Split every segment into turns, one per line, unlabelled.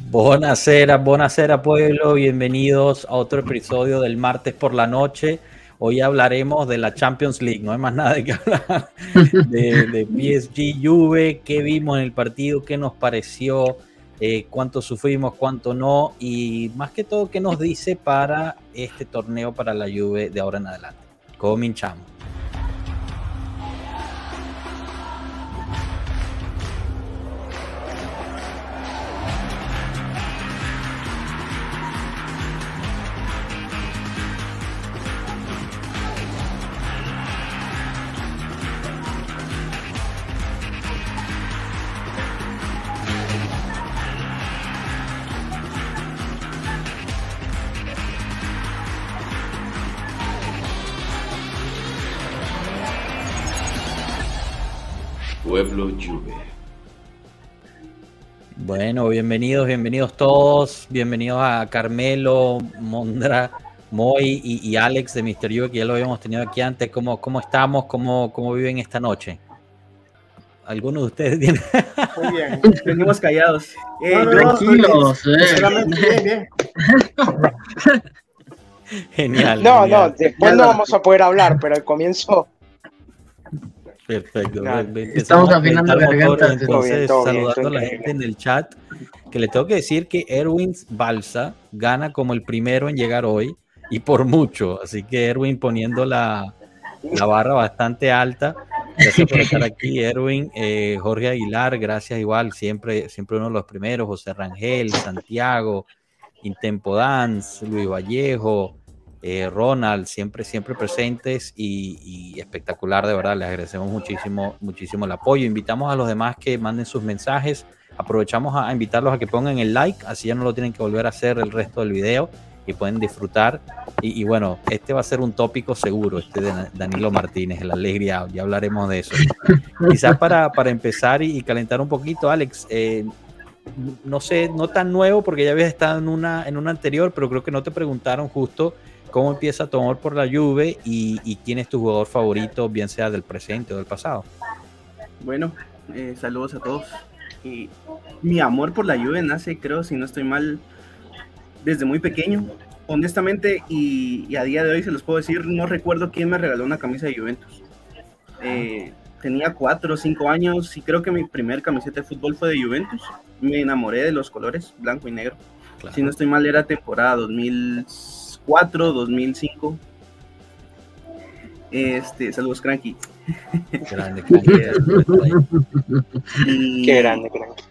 Buonasera, buonasera pueblo, bienvenidos a otro episodio del martes por la noche. Hoy hablaremos de la Champions League, no hay más nada de que hablar de, PSG Juve, qué vimos en el partido, qué nos pareció, eh, cuánto sufrimos, cuánto no, y más que todo qué nos dice para este torneo para la Juve de ahora en adelante. Cominchamos. Bueno, bienvenidos, bienvenidos todos, bienvenidos a Carmelo, Mondra, Moy y, Alex de Misterio, que ya lo habíamos tenido aquí antes. ¿Cómo, cómo estamos? ¿Cómo, ¿Cómo viven esta noche? ¿Alguno de ustedes tiene?
Muy bien, venimos callados.
Eh, tranquilos, eh.
bien,
Genial.
No, no, después no vamos a poder hablar, pero al comienzo
Perfecto.
Estamos afinando garganta.
Entonces, saludando a la gente en el chat, que le tengo que decir que Erwin Balsa gana como el primero en llegar hoy y por mucho. Así que Erwin poniendo la, la barra bastante alta. Gracias por estar aquí, Erwin. Eh, Jorge Aguilar, gracias igual, siempre, siempre uno de los primeros. José Rangel, Santiago, Intempo Dance, Luis Vallejo, eh, Ronald, siempre, siempre presentes y, espectacular, de verdad. Les agradecemos muchísimo, muchísimo el apoyo. Invitamos a los demás que manden sus mensajes. Aprovechamos a, invitarlos a que pongan el like, así ya no lo tienen que volver a hacer el resto del video y pueden disfrutar. Y, bueno, este va a ser un tópico seguro, este de Danilo Martínez, el alegría, ya hablaremos de eso. Quizás para, para empezar y, calentar un poquito, Alex, eh, no sé, no tan nuevo porque ya habías estado en una, en una anterior, pero creo que no te preguntaron justo cómo empieza tu amor por la Juve y, quién es tu jugador favorito, bien sea del presente o del pasado.
Bueno, eh, saludos a todos. Y mi amor por la Juve nace, creo, si no estoy mal, desde muy pequeño. Honestamente, y, a día de hoy se los puedo decir, no recuerdo quién me regaló una camisa de Juventus. Eh, tenía cuatro o cinco años y creo que mi primer camiseta de fútbol fue de Juventus. Me enamoré de los colores blanco y negro. Si no estoy mal, era temporada 2000 2004, 2005. Este, saludos, Cranky. Grande, y, Qué grande, Cranky.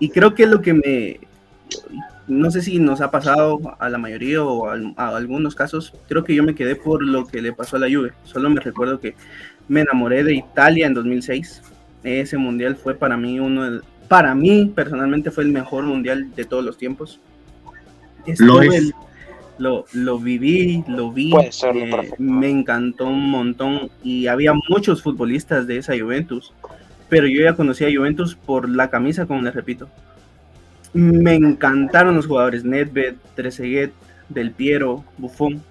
Y creo que lo que me. No sé si nos ha pasado a la mayoría o a, algunos casos. Creo que yo me quedé por lo que le pasó a la Juve. Solo me recuerdo que me enamoré de Italia en 2006. Ese mundial fue para mí uno de, Para mí, personalmente, fue el mejor mundial de todos los tiempos.
lo es
lo, lo viví, lo vi, eh, me encantó un montón y había muchos futbolistas de esa Juventus, pero yo ya conocía a Juventus por la camisa, como les repito. Me encantaron los jugadores, Nedved, Trezeguet, Del Piero, Buffon.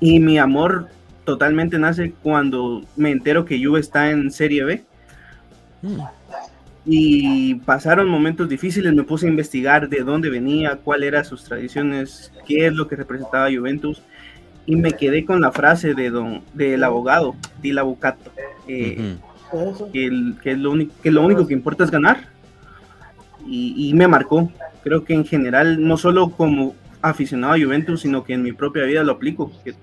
Y mi amor totalmente nace cuando me entero que Juve está en Serie B. Mm y pasaron momentos difíciles, me puse a investigar de dónde venía, cuáles eran sus tradiciones, qué es lo que representaba Juventus y me quedé con la frase de don del abogado Di Labucato, eh, que, lo único, que lo único que importa es ganar y, y, me marcó. Creo que en general, no solo como aficionado a Juventus, sino que en mi propia vida lo aplico, que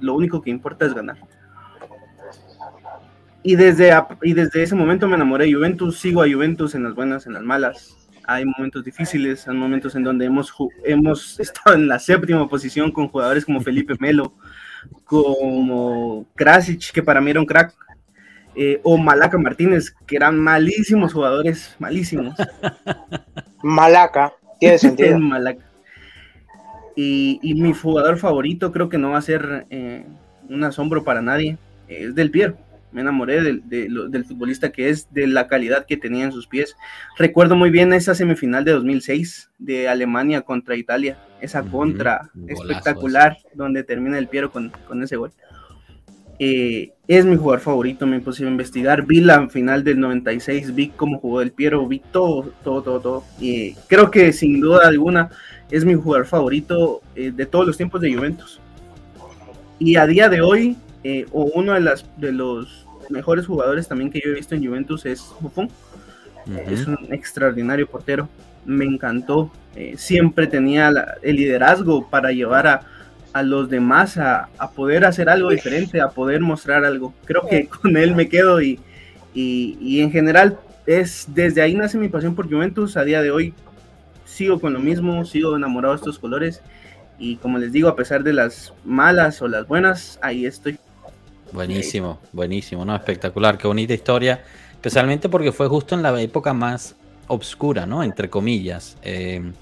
lo único que importa es ganar. Y desde, y desde ese momento me enamoré de Juventus, sigo a Juventus en las buenas, en las malas. Hay momentos difíciles, hay momentos en donde hemos, hemos estado en la séptima posición con jugadores como Felipe Melo, como Krasic, que para mí era un crack, eh, o Malaca Martínez, que eran malísimos jugadores, malísimos.
Malaca, tiene sentido.
Malaca. Y, y, mi jugador favorito creo que no va a ser eh, un asombro para nadie, es Del Piero me enamoré del, futbolista que es, de la calidad que tenía en sus pies. Recuerdo muy bien esa semifinal de 2006 de Alemania contra Italia, esa contra espectacular donde termina el Piero con, ese gol. Eh, es mi jugador favorito, me a investigar, vi la final del 96, vi cómo jugó el Piero, vi todo, todo, todo, todo. Y creo que sin duda alguna es mi jugador favorito eh, de todos los tiempos de Juventus. Y a día de hoy, eh, o uno de, las, de los mejores jugadores también que yo he visto en Juventus es Buffon. Es un extraordinario portero, me encantó. siempre tenía el liderazgo para llevar a, a los demás a, poder hacer algo diferente, a poder mostrar algo. Creo que con él me quedo y, y, en general es desde ahí nace mi pasión por Juventus. A día de hoy sigo con lo mismo, sigo enamorado de estos colores y como les digo, a pesar de las malas o las buenas, ahí estoy.
Buenísimo, buenísimo, ¿no? Espectacular, qué bonita historia, especialmente porque fue justo en la época más obscura, ¿no? Entre comillas. Eh,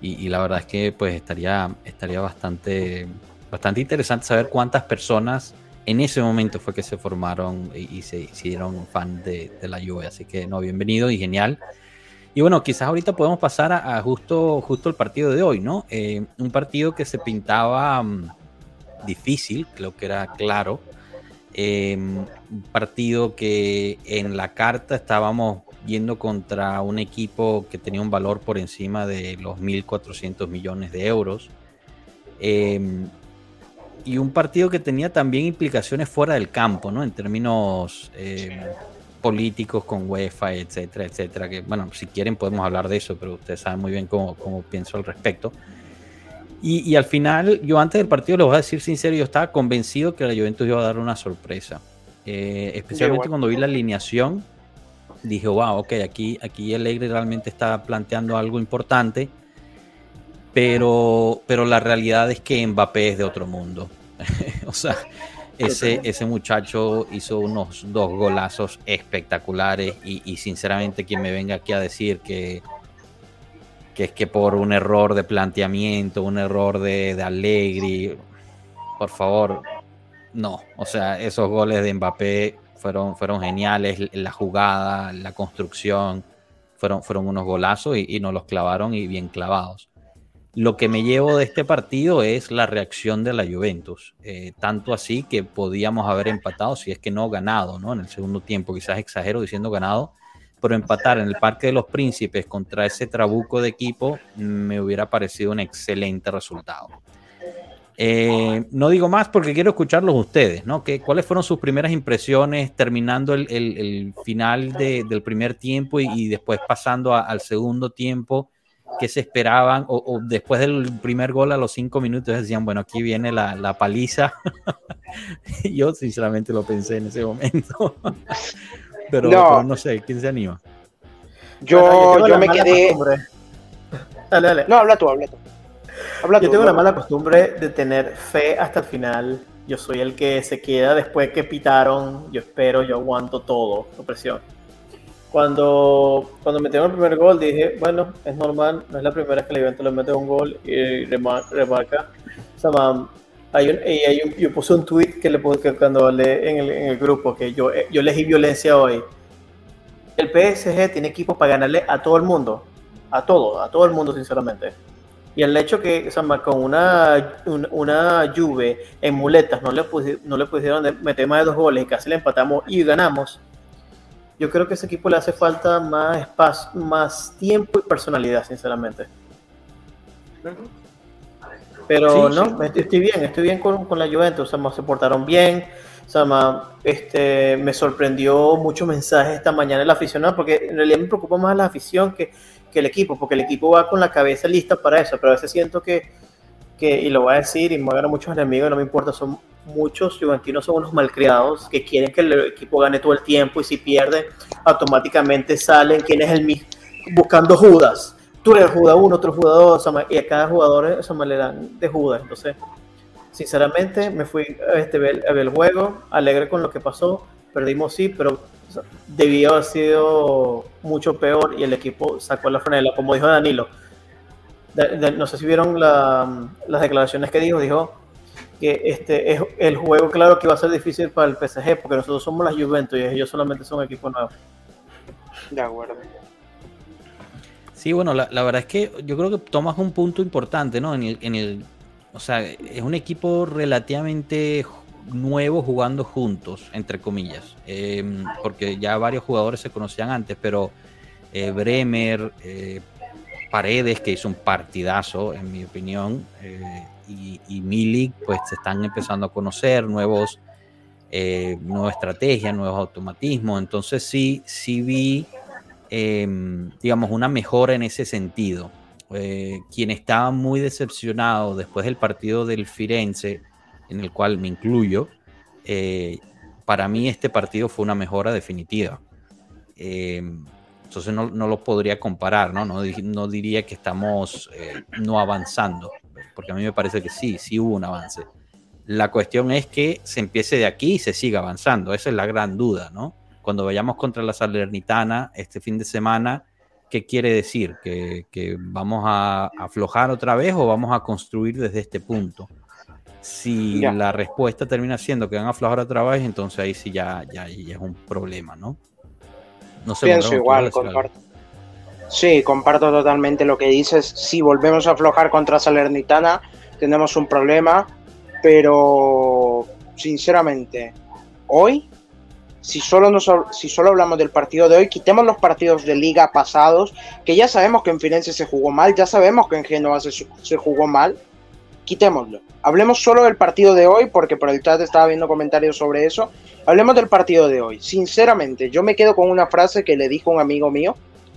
y, la verdad es que pues estaría, estaría bastante, bastante interesante saber cuántas personas en ese momento fue que se formaron y, se hicieron fan de, la Juve. Así que no, bienvenido y genial. Y bueno, quizás ahorita podemos pasar a, justo, justo el partido de hoy, ¿no? Eh, un partido que se pintaba mm, difícil, creo que era claro. Un partido que en la carta estábamos yendo contra un equipo que tenía un valor por encima de los 1.400 millones de euros. Em, y un partido que tenía también implicaciones fuera del campo, ¿no? En términos em, políticos con UEFA, etcétera, etcétera. Que, bueno, si quieren podemos hablar de eso, pero ustedes saben muy bien cómo, cómo pienso al respecto. Y, y, al final, yo antes del partido, les voy a decir sincero, yo estaba convencido que la Juventus iba a dar una sorpresa. Eh, especialmente cuando vi la alineación dije, wow, ok, aquí, aquí Alegre realmente está planteando algo importante, pero, pero la realidad es que Mbappé es de otro mundo. o sea, ese, ese muchacho hizo unos dos golazos espectaculares y, sinceramente quien me venga aquí a decir que, que es que por un error de planteamiento, un error de, de Allegri, por favor, no. O sea, esos goles de Mbappé fueron, fueron geniales, la jugada, la construcción, fueron, fueron unos golazos y, nos los clavaron y bien clavados. Lo que me llevo de este partido es la reacción de la Juventus, eh, tanto así que podíamos haber empatado si es que no ganado, ¿no? En el segundo tiempo, quizás exagero diciendo ganado, pero empatar en el Parque de los Príncipes contra ese trabuco de equipo me hubiera parecido un excelente resultado. Eh, no digo más porque quiero escucharlos ustedes, ¿no? ¿Qué, ¿Cuáles fueron sus primeras impresiones terminando el, final del primer tiempo y, después pasando al segundo tiempo? ¿Qué se esperaban? O, después del primer gol a los cinco minutos decían, bueno, aquí viene la, paliza. Yo sinceramente lo pensé en ese momento. pero, no. sé, ¿quién se anima?
Yo, yo, me quedé... Dale, dale. No, habla tú, habla tú
yo tengo la mala costumbre de tener fe hasta el final. Yo soy el que se queda después que pitaron. Yo espero, yo aguanto todo, la presión. Cuando, cuando metieron el primer gol dije, bueno, es normal, no es la primera vez que el evento le mete un gol y remarca. Hay un, hay yo puse un tweet que le puse cuando hablé en el, en el grupo que yo, yo elegí violencia hoy. El PSG tiene equipo para ganarle a todo el mundo, a todo, a todo el mundo sinceramente y el hecho que con una, una Juve en muletas no le, no le pusieron meter más de dos goles y casi le empatamos y ganamos, yo creo que ese equipo le hace falta más espacio, más tiempo y personalidad, sinceramente. Pero no, estoy bien, estoy bien con, con la Juventus, o se portaron bien. O este, me sorprendió muchos mensajes esta mañana el aficionado, porque en realidad me preocupa más la afición que el equipo, porque el equipo va con la cabeza lista para eso, pero a veces siento que, que y lo voy a decir, y me a muchos enemigos, no me importa, son muchos juventinos son unos malcriados que quieren que el equipo gane todo el tiempo y si pierde, automáticamente salen quién es el mismo, buscando Judas. Tú eres Judas uno, otro jugador, y a cada jugador esa le dan de Judas. Entonces, sinceramente, me fui este, a ver el juego, alegre con lo que pasó. Perdimos, sí, pero debió haber sido mucho peor y el equipo sacó la franela, como dijo Danilo. no sé si vieron las declaraciones que dijo, dijo que este es el juego claro que va a ser difícil para el PSG porque nosotros somos la Juventus y ellos solamente son equipo nuevo.
De acuerdo.
Sí, bueno, la, verdad es que yo creo que tomas un punto importante, ¿no? En el, o sea, es un equipo relativamente nuevos jugando juntos, entre comillas, em, porque ya varios jugadores se conocían antes, pero eh, Bremer, eh, Paredes, que hizo un partidazo, en mi opinión, eh, y, y, Milik, pues se están empezando a conocer nuevos, nueva estrategia, nuevos automatismos, entonces sí, sí vi, em, digamos, una mejora en ese sentido. quien estaba muy decepcionado después del partido del Firenze, en el cual me incluyo, eh, para mí este partido fue una mejora definitiva. Eh, entonces no, no, lo podría comparar, ¿no? No, no diría que estamos eh, no avanzando, porque a mí me parece que sí, sí hubo un avance. La cuestión es que se empiece de aquí y se siga avanzando, esa es la gran duda, ¿no? Cuando vayamos contra la Salernitana este fin de semana, ¿qué quiere decir? ¿Que, que vamos a aflojar otra vez o vamos a construir desde este punto? Si la respuesta termina siendo que van a aflojar otra vez, entonces ahí sí ya, ya, es un problema, ¿no?
No sé. Pienso igual, comparto. Sí, comparto totalmente lo que dices. Si volvemos a aflojar contra Salernitana, tenemos un problema, pero sinceramente, hoy, si solo, nos, si solo hablamos del partido de hoy, quitemos los partidos de liga pasados, que ya sabemos que en Firenze se jugó mal, ya sabemos que en Génova se, se jugó mal, quitémoslo. Hablemos solo del partido de hoy, porque por el chat estaba viendo comentarios sobre eso. Hablemos del partido de hoy. Sinceramente, yo me quedo con una frase que le dijo un amigo mío.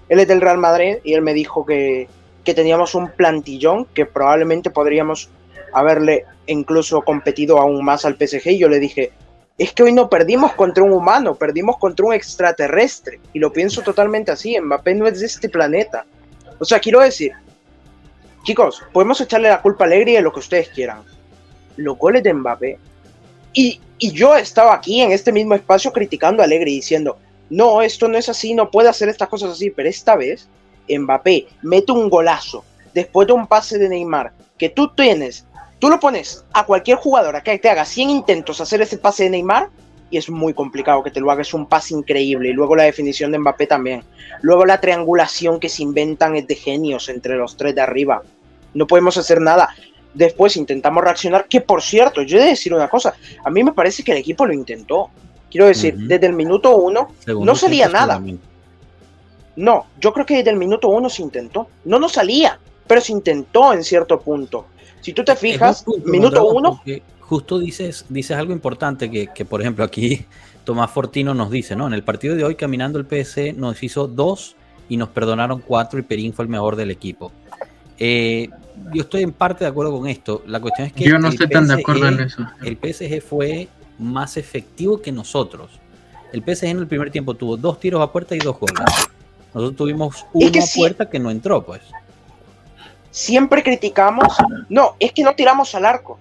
Él es del Real Madrid y él me dijo que, que teníamos un plantillón que probablemente podríamos haberle incluso competido aún más al PSG. Y yo le dije, es que hoy no perdimos contra un humano, perdimos contra un extraterrestre. Y lo pienso totalmente así, Mbappé no es de este planeta. O sea, quiero decir, Chicos, podemos echarle la culpa a Alegría de lo que ustedes quieran. Los goles de Mbappé. Y, yo estaba aquí en este mismo espacio criticando a Alegre diciendo, no, esto no es así, no puede hacer estas cosas así, pero esta vez Mbappé mete un golazo después de un pase de Neymar que tú tienes, tú lo pones a cualquier jugador a que te haga 100 intentos hacer ese pase de Neymar y es muy complicado que te lo hagas un pase increíble y luego la definición de Mbappé también. Luego la triangulación que se inventan es de genios entre los tres de arriba. No podemos hacer nada. Después intentamos reaccionar, que por cierto, yo he de decir una cosa, a mí me parece que el equipo lo intentó. Quiero decir, desde el minuto uno no salía nada. No, yo creo que desde el minuto uno se intentó. No nos salía, pero se intentó en cierto punto. Si tú te fijas, minuto uno
justo dices, dices algo importante que, que, por ejemplo, aquí Tomás Fortino nos dice, ¿no? En el partido de hoy, caminando el PS nos hizo dos y nos perdonaron cuatro y Perín fue el mejor del equipo. Eh, yo estoy en parte de acuerdo con esto. La cuestión es que.
Yo no estoy tan de acuerdo en eso.
El PSG fue más efectivo que nosotros. El PSG en el primer tiempo tuvo dos tiros a puerta y dos goles. Nosotros tuvimos una puerta que no entró, pues.
Siempre criticamos. No, es que no tiramos al arco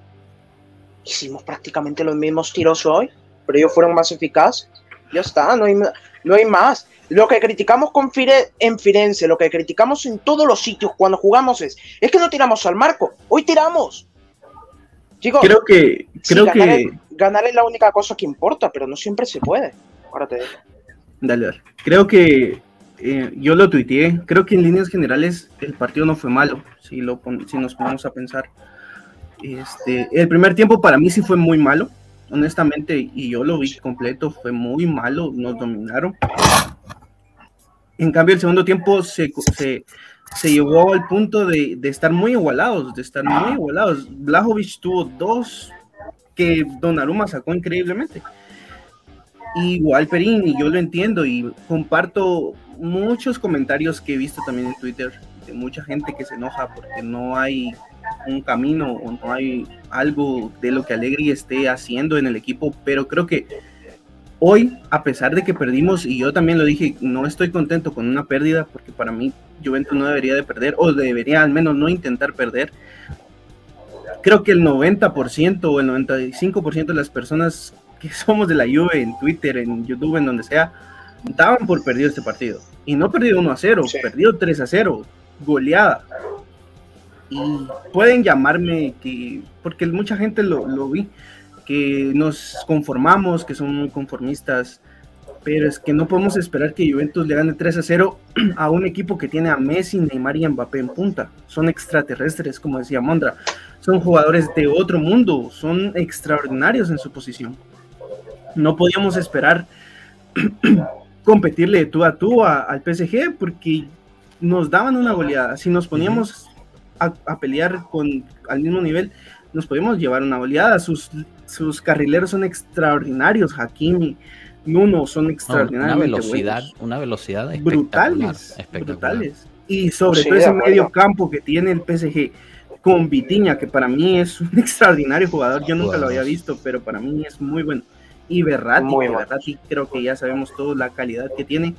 hicimos prácticamente los mismos tiros hoy, pero ellos fueron más eficaces. Ya está, no hay, no hay más. Lo que criticamos con Fire, en Firenze, lo que criticamos en todos los sitios cuando jugamos es, es que no tiramos al marco. Hoy tiramos.
Chicos, creo que, creo
ganar,
que...
Es, ganar es la única cosa que importa, pero no siempre se puede. Ahora te dejo.
Dale, dale. Creo que eh, yo lo tuiteé. Creo que en líneas generales el partido no fue malo, si, lo, si nos ponemos a pensar. Este, el primer tiempo para mí sí fue muy malo, honestamente, y yo lo vi completo, fue muy malo, nos dominaron. En cambio, el segundo tiempo se, se, se llegó al punto de, de, estar muy igualados, de estar muy igualados. Blajovic tuvo dos que Donnarumma sacó increíblemente. Igual Perín, y yo lo entiendo y comparto muchos comentarios que he visto también en Twitter de mucha gente que se enoja porque no hay un camino o no hay algo de lo que Alegri esté haciendo en el equipo, pero creo que hoy, a pesar de que perdimos, y yo también lo dije, no estoy contento con una pérdida, porque para mí Juventus no debería de perder, o debería al menos no intentar perder. Creo que el 90% o el 95% de las personas que somos de la Juve en Twitter, en YouTube, en donde sea, daban por perdido este partido. Y no perdido 1 a 0, perdido 3 a 0, goleada y pueden llamarme que, porque mucha gente lo, vi, que nos conformamos, que son muy conformistas. pero es que no podemos esperar que Juventus le gane 3 a 0 a un equipo que tiene a Messi, Neymar y Mbappé en punta. Son extraterrestres, como decía Mondra. Son jugadores de otro mundo, son extraordinarios en su posición. No podíamos esperar competirle de tú a tú al PSG porque nos daban una goleada. Si nos poníamos a, pelear con al mismo nivel, nos podíamos llevar una goleada. Sus, sus carrileros son extraordinarios, Hakimi, Nuno son extraordinarios.
una velocidad, una velocidad
brutales, brutales. Y sobre todo ese medio campo que tiene el PSG con Vitiña, que para mí es un extraordinario jugador. Yo nunca lo había visto, pero para mí es muy bueno. Y Berratti, creo que ya sabemos todos la calidad que tiene.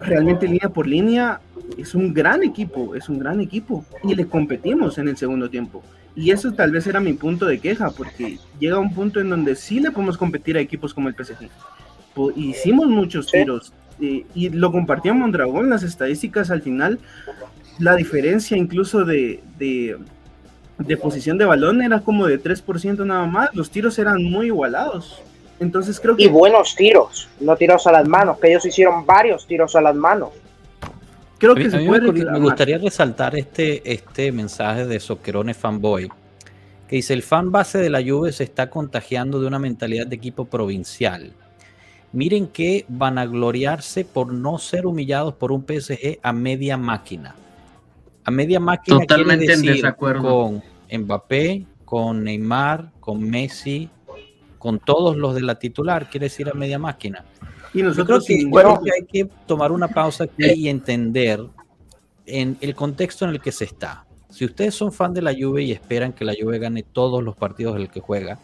Realmente línea por línea es un gran equipo, es un gran equipo. Y le competimos en el segundo tiempo. Y eso tal vez era mi punto de queja, porque llega un punto en donde sí le podemos competir a equipos como el PSG. Hicimos muchos tiros eh, y lo compartíamos Mondragón, las estadísticas al final, la diferencia incluso de, de, de posición de balón era como de 3% nada más, los tiros eran muy igualados. Entonces creo que...
Y buenos tiros, no tiros a las manos, que ellos hicieron varios tiros a las manos.
Creo que se puede me, gustaría resaltar este, este mensaje de Soquerone Fanboy, que dice, el fan base de la Juve se está contagiando de una mentalidad de equipo provincial. Miren que van a gloriarse por no ser humillados por un PSG a media máquina. A media máquina
Totalmente en desacuerdo.
con Mbappé, con Neymar, con Messi, con todos los de la titular, quiere decir a media máquina. Y nosotros creo que, hay que tomar una pausa aquí y entender en el contexto en el que se está. Si ustedes son fan de la Juve y esperan que la Juve gane todos los partidos en el que juega,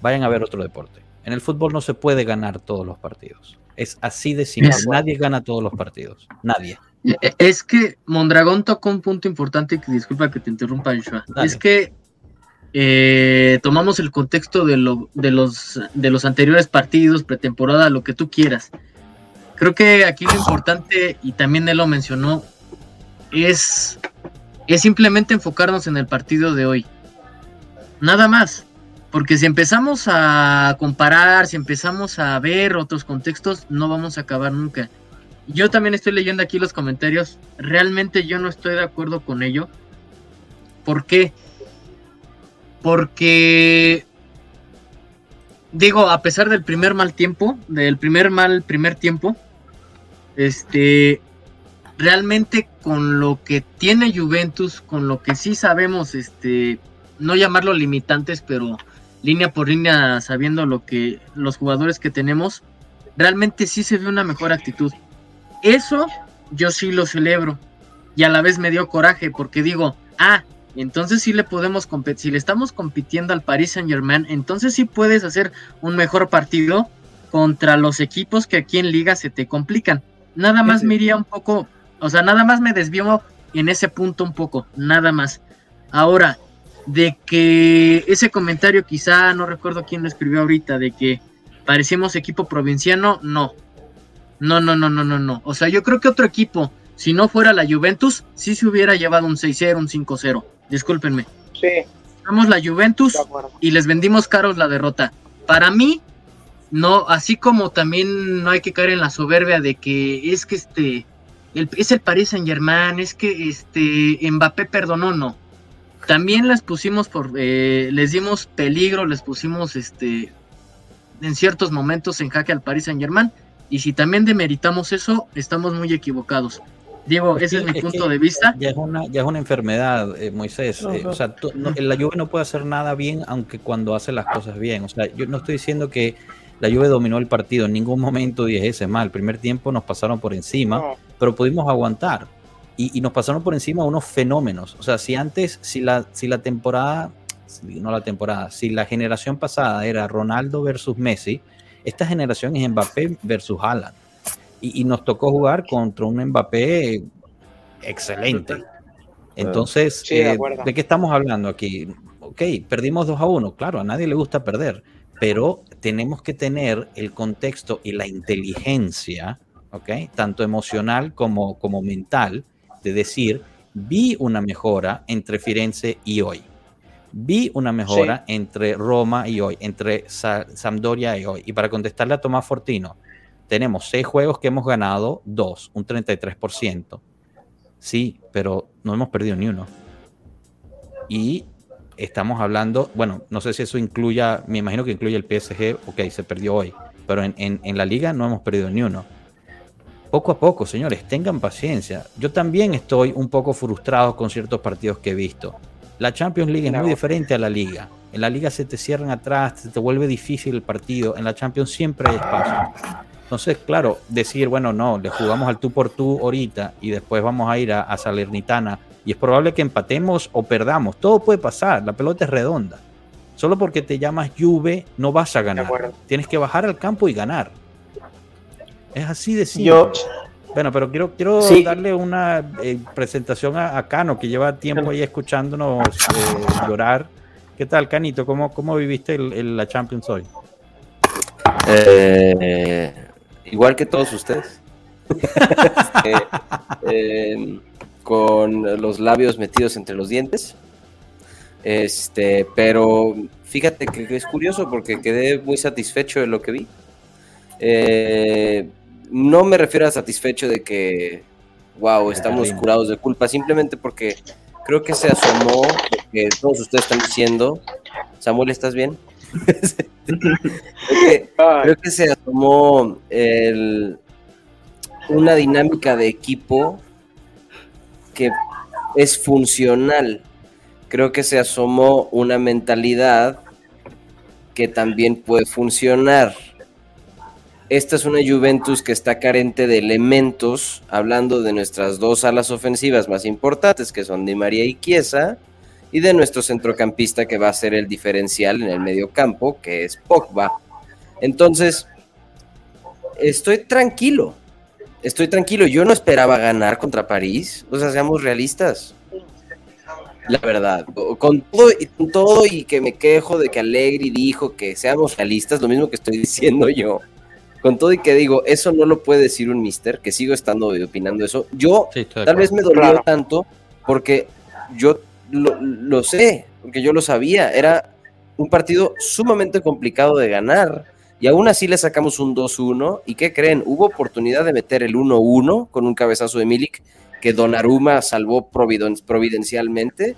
vayan a ver otro deporte. En el fútbol no se puede ganar todos los partidos. Es así de simple. Nadie gana todos los partidos. Nadie.
Es que Mondragón tocó un punto importante que disculpa que te interrumpa, Joshua. Es que eh, tomamos el contexto de, lo, de, los, de los anteriores partidos, pretemporada, lo que tú quieras. Creo que aquí lo importante, y también él lo mencionó, es, es simplemente enfocarnos en el partido de hoy. Nada más. Porque si empezamos a comparar, si empezamos a ver otros contextos, no vamos a acabar nunca. Yo también estoy leyendo aquí los comentarios. Realmente yo no estoy de acuerdo con ello. ¿Por qué? porque digo, a pesar del primer mal tiempo, del primer mal primer tiempo, este realmente con lo que tiene Juventus, con lo que sí sabemos, este, no llamarlo limitantes, pero línea por línea, sabiendo lo que los jugadores que tenemos, realmente sí se ve una mejor actitud. Eso yo sí lo celebro y a la vez me dio coraje porque digo, ah, entonces sí le podemos competir, si le estamos compitiendo al Paris Saint Germain, entonces sí puedes hacer un mejor partido contra los equipos que aquí en liga se te complican. Nada más me iría un poco, o sea, nada más me desvío en ese punto un poco, nada más. Ahora, de que ese comentario quizá, no recuerdo quién lo escribió ahorita, de que parecemos equipo provinciano, no. No, no, no, no, no, no. O sea, yo creo que otro equipo, si no fuera la Juventus, sí se hubiera llevado un 6-0, un 5-0 discúlpenme.
Sí.
Somos la Juventus y les vendimos caros la derrota. Para mí, no, así como también no hay que caer en la soberbia de que es que este es el Paris Saint Germain, es que este Mbappé perdonó, no. También las pusimos por, eh, les dimos peligro, les pusimos este en ciertos momentos en jaque al Paris Saint Germain. Y si también demeritamos eso, estamos muy equivocados. Diego, ese es, mi punto de vista.
Ya es una, ya es una enfermedad, eh, Moisés. Eh, o sea, la Juve no puede hacer nada bien, aunque cuando hace las cosas bien. O sea, yo no estoy diciendo que la Juve dominó el partido. En ningún momento dije ese mal. El primer tiempo nos pasaron por encima, pero pudimos aguantar. Y, nos pasaron por encima unos fenómenos. O sea, si antes, si la, si la temporada, no la temporada, si la generación pasada era Ronaldo versus Messi, esta generación es Mbappé versus Haaland y, nos tocó jugar contra un Mbappé excelente. Entonces, eh, de, qué estamos hablando aquí? Ok, perdimos 2 a 1, claro, a nadie le gusta perder, pero tenemos que tener el contexto y la inteligencia, ok, tanto emocional como, como mental, de decir, vi una mejora entre Firenze y hoy. Vi una mejora entre Roma y hoy, entre Sampdoria y hoy. Y para contestarle a Tomás Fortino, tenemos seis juegos que hemos ganado, dos, un 33%. Sí, pero no hemos perdido ni uno. Y estamos hablando, bueno, no sé si eso incluya, me imagino que incluye el PSG, ok, se perdió hoy, pero en, en la liga no hemos perdido ni uno poco a poco, señores, tengan paciencia. Yo también estoy un poco frustrado con ciertos partidos que he visto. La Champions League es muy diferente a la liga. En la liga se te cierran atrás, se te vuelve difícil el partido. En la Champions siempre hay espacio. Entonces, claro, decir, bueno, no, le jugamos al tú por tú ahorita y después vamos a ir a, a Salernitana y es probable que empatemos o perdamos. Todo puede pasar, la pelota es redonda. Solo porque te llamas Juve no vas a ganar. Tienes que bajar al campo y ganar. Es así de simple. bueno, pero quiero, quiero darle una eh, presentación a, Cano, que lleva tiempo ahí escuchándonos eh, llorar. ¿Qué tal, Canito? ¿Cómo, cómo viviste la Champions hoy?
Eh, igual que todos ustedes. Este, con los labios metidos entre los dientes. Este, pero fíjate que es curioso porque quedé muy satisfecho de lo que vi. Eh, no me refiero a satisfecho de que, wow, estamos curados de culpa, simplemente porque creo que se asomó, que todos ustedes están diciendo, Samuel, ¿estás bien? creo, que, se asomó una dinámica de equipo que es funcional. Creo que se asomó una mentalidad que también puede funcionar esta es una Juventus que está carente de elementos, hablando de nuestras dos alas ofensivas más importantes, que son Di María y Chiesa, y de nuestro centrocampista que va a ser el diferencial en el medio campo, que es Pogba. Entonces, estoy tranquilo, estoy tranquilo. Yo no esperaba ganar contra París, o sea, seamos realistas. La verdad, con todo, y, con todo y que me quejo de que Allegri dijo que seamos realistas, lo mismo que estoy diciendo yo con todo y que digo, eso no lo puede decir un mister, que sigo estando opinando eso. Yo tal vez me dolió tanto porque yo lo, sé, porque yo lo sabía. Era un partido sumamente complicado de ganar. Y aún así le sacamos un 2-1. ¿Y qué creen? Hubo oportunidad de meter el 1-1 con un cabezazo de Milik que Donnarumma salvó providencialmente.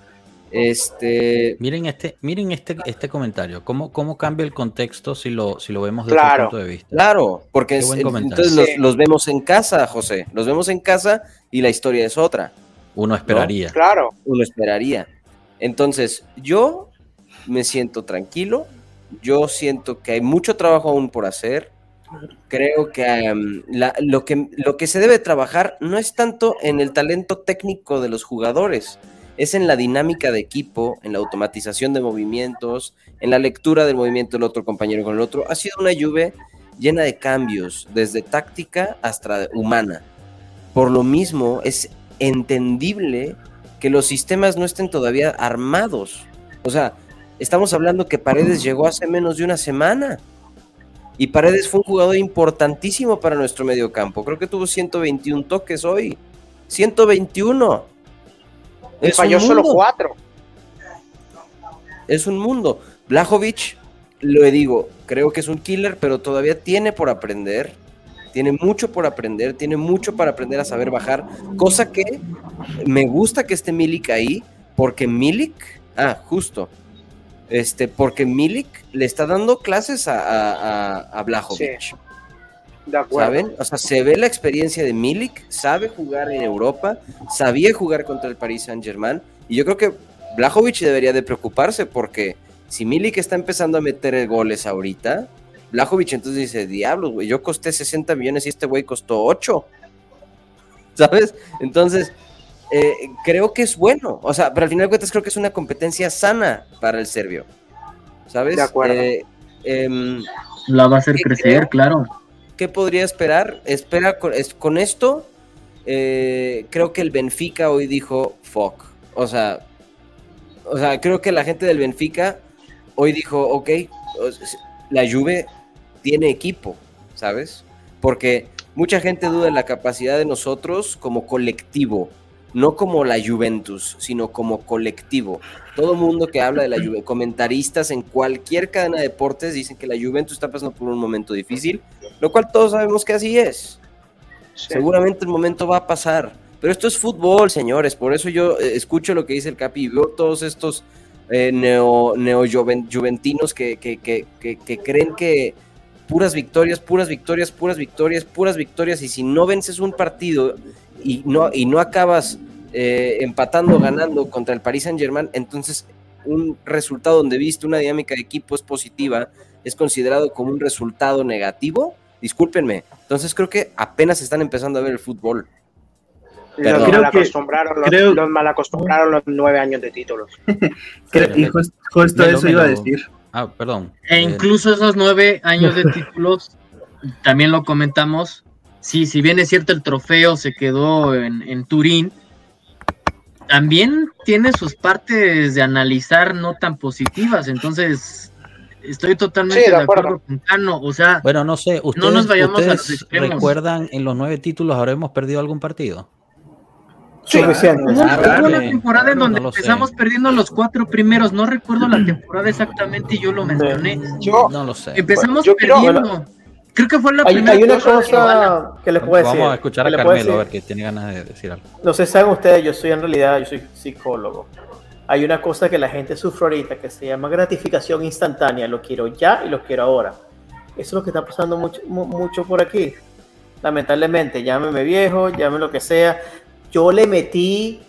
Este...
Miren este, miren este, este comentario, ¿Cómo, cómo cambia el contexto si lo, si lo vemos desde claro, punto de vista.
Claro, porque entonces los, vemos en casa, José, los vemos en casa y la historia es otra.
Uno esperaría.
Claro. Uno esperaría. Entonces, yo me siento tranquilo, yo siento que hay mucho trabajo aún por hacer. Creo que, lo que lo que se debe trabajar no es tanto en el talento técnico de los jugadores, es en la dinámica de equipo, en la automatización de movimientos, en la lectura del movimiento del otro compañero con el otro. Ha sido una lluvia llena de cambios, desde táctica hasta humana. Por lo mismo, es entendible que los sistemas no estén todavía armados. O sea, estamos hablando que Paredes llegó hace menos de una semana. Y Paredes fue un jugador importantísimo para nuestro mediocampo. Creo que tuvo 121 toques hoy. 121
falló solo cuatro.
Es un mundo. Blajovic, lo digo, creo que es un killer, pero todavía tiene por aprender. Tiene mucho por aprender, tiene mucho para aprender a saber bajar. Cosa que me gusta que esté Milik ahí, porque Milik, ah, justo, este, porque Milik le está dando clases a, a, a Blajovic. ¿Saben? O sea, se ve la experiencia de Milik, sabe jugar en Europa, sabía jugar contra el Paris Saint-Germain, y yo creo que Blajovic debería de preocuparse porque si Milik está empezando a meter goles ahorita, Blajovic entonces dice, diablos, güey, yo costé 60 millones y este güey costó 8. ¿Sabes? Entonces, eh, creo que es bueno. O sea, pero al final de cuentas creo que es una competencia sana para el serbio. ¿Sabes?
De acuerdo.
Eh, em, La va a hacer crecer, claro.
¿qué podría esperar? Espera con, esto. Eh, creo que el Benfica hoy dijo fuck. O sea, o sea, creo que la gente del Benfica hoy dijo, ok, la Juve tiene equipo, ¿sabes? Porque mucha gente duda de la capacidad de nosotros como colectivo, no como la Juventus, sino como colectivo. Todo mundo que habla de la Juventus, comentaristas en cualquier cadena de deportes dicen que la Juventus está pasando por un momento difícil, lo cual todos sabemos que así es. Seguramente el momento va a pasar, pero esto es fútbol, señores, por eso yo eh, escucho lo que dice el Capi y veo todos estos eh, neo, neo juventinos que, que, que, que, creen que puras victorias, puras victorias, puras victorias, puras victorias, y si no vences un partido y no, y no acabas eh, empatando, ganando contra el Paris Saint Germain, entonces un resultado donde viste una dinámica de equipo es positiva, es considerado como un resultado negativo, discúlpenme. Entonces creo que apenas están empezando a ver el fútbol.
Los, mal acostumbraron, los, los, mal acostumbraron los nueve años de títulos.
y justo, eso iba a decir.
Ah, perdón.
E incluso esos nueve años de títulos, también lo comentamos. Sí, si bien es cierto el trofeo se quedó en, en Turín, también tiene sus partes de analizar no tan positivas. Entonces, estoy totalmente de, acuerdo. con Cano. O sea,
bueno, no sé, ustedes, no nos vayamos a los ¿Recuerdan en los nueve títulos habremos perdido algún partido?
Sí, no recuerdo la temporada en donde empezamos perdiendo los cuatro primeros. No recuerdo la temporada exactamente y yo lo mencioné.
Yo no lo sé.
Empezamos perdiendo. Creo que fue la
hay, primera. Hay una cosa, que, les puedo decir.
Vamos a escuchar a Carmelo a ver que tiene ganas de decir algo.
No sé, saben ustedes, yo soy en realidad, yo soy psicólogo. Hay una cosa que la gente sufre ahorita que se llama gratificación instantánea. Lo quiero ya y lo quiero ahora. Eso es lo que está pasando mucho, mucho por aquí. Lamentablemente, llámeme viejo, llámeme lo que sea. Yo le metí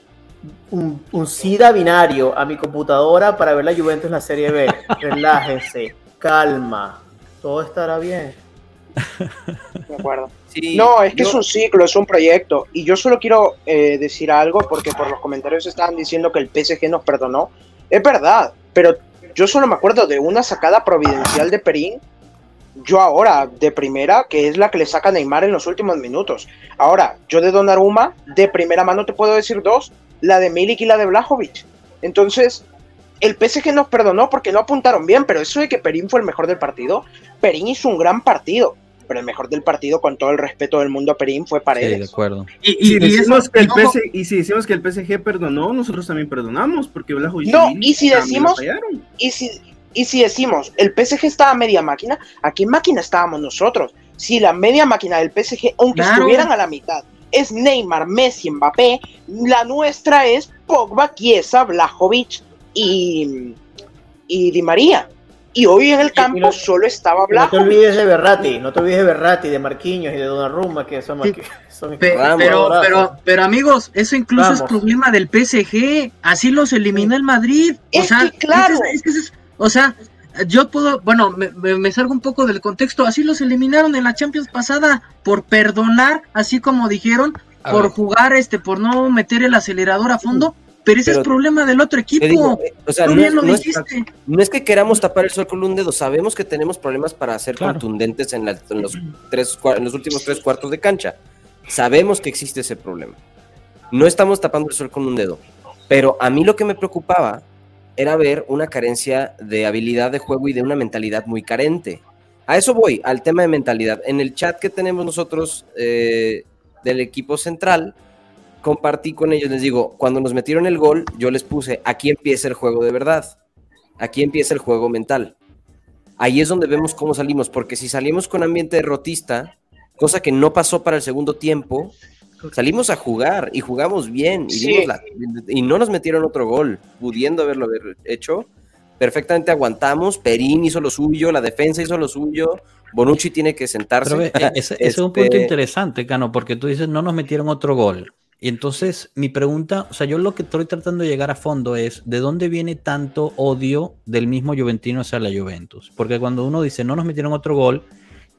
un, un SIDA binario a mi computadora para ver la Juventus en la Serie B. Relájense, calma, todo estará bien.
De acuerdo. no, es que es un ciclo, es un proyecto. Y yo solo quiero eh, decir algo, porque por los comentarios estaban diciendo que el PSG nos perdonó. Es verdad, pero yo solo me acuerdo de una sacada providencial de Perín. Yo ahora, de primera, que es la que le saca Neymar en los últimos minutos. Ahora, yo de Donnarumma, de primera mano te puedo decir dos, la de Milik y la de Blajovic. Entonces, el PSG nos perdonó porque no apuntaron bien, pero eso de que Perín fue el mejor del partido, Perín hizo un gran partido pero el mejor del partido, con todo el respeto del mundo a Perín, fue Paredes. Sí,
de acuerdo.
Y, si decimos que el PSG, y si decimos que el PSG perdonó, nosotros también perdonamos, porque
No, y si decimos, y si, y si decimos, el PSG estaba a media máquina, ¿a qué máquina estábamos nosotros? Si la media máquina del PSG, aunque estuvieran a la mitad, es Neymar, Messi, Mbappé, la nuestra es Pogba, Chiesa, Blajovic y, y Di María. Y hoy en el campo solo estaba hablando.
No te olvides de Berratti, no te olvides de Berratti, de Marquinhos y de Donnarumma, que son,
son pero, pero, pero, amigos, eso incluso es problema del PSG. Así los eliminó el Madrid. O sea,
claro.
O sea, yo puedo, bueno, me, me, salgo un poco del contexto. Así los eliminaron en la Champions pasada por perdonar, así como dijeron, por jugar, este, por no meter el acelerador a fondo. Pero ese es el problema del otro equipo.
Eh, o sea, no es, que queramos tapar el sol con un dedo, sabemos que tenemos problemas para ser contundentes en, los tres, en los últimos tres cuartos de cancha. Sabemos que existe ese problema. No estamos tapando el sol con un dedo. Pero a mí lo que me preocupaba era ver una carencia de habilidad de juego y de una mentalidad muy carente. A eso voy, al tema de mentalidad. En el chat que tenemos nosotros eh, del equipo central, compartí con ellos, les digo, cuando nos metieron el gol, yo les puse, aquí empieza el juego de verdad, aquí empieza el juego mental. Ahí es donde vemos cómo salimos, porque si salimos con ambiente derrotista, cosa que no pasó para el segundo tiempo, salimos a jugar y jugamos bien y, y no nos metieron otro gol, pudiendo haberlo hecho. Perfectamente aguantamos, Perín hizo lo suyo, la defensa hizo lo suyo, Bonucci tiene que sentarse.
ese, es un punto este interesante, Cano, porque tú dices, no nos metieron otro gol. Y entonces mi pregunta, o sea, yo lo que estoy tratando de llegar a fondo es, ¿de dónde viene tanto odio del mismo Juventino hacia la Juventus? Porque cuando uno dice, no nos metieron otro gol,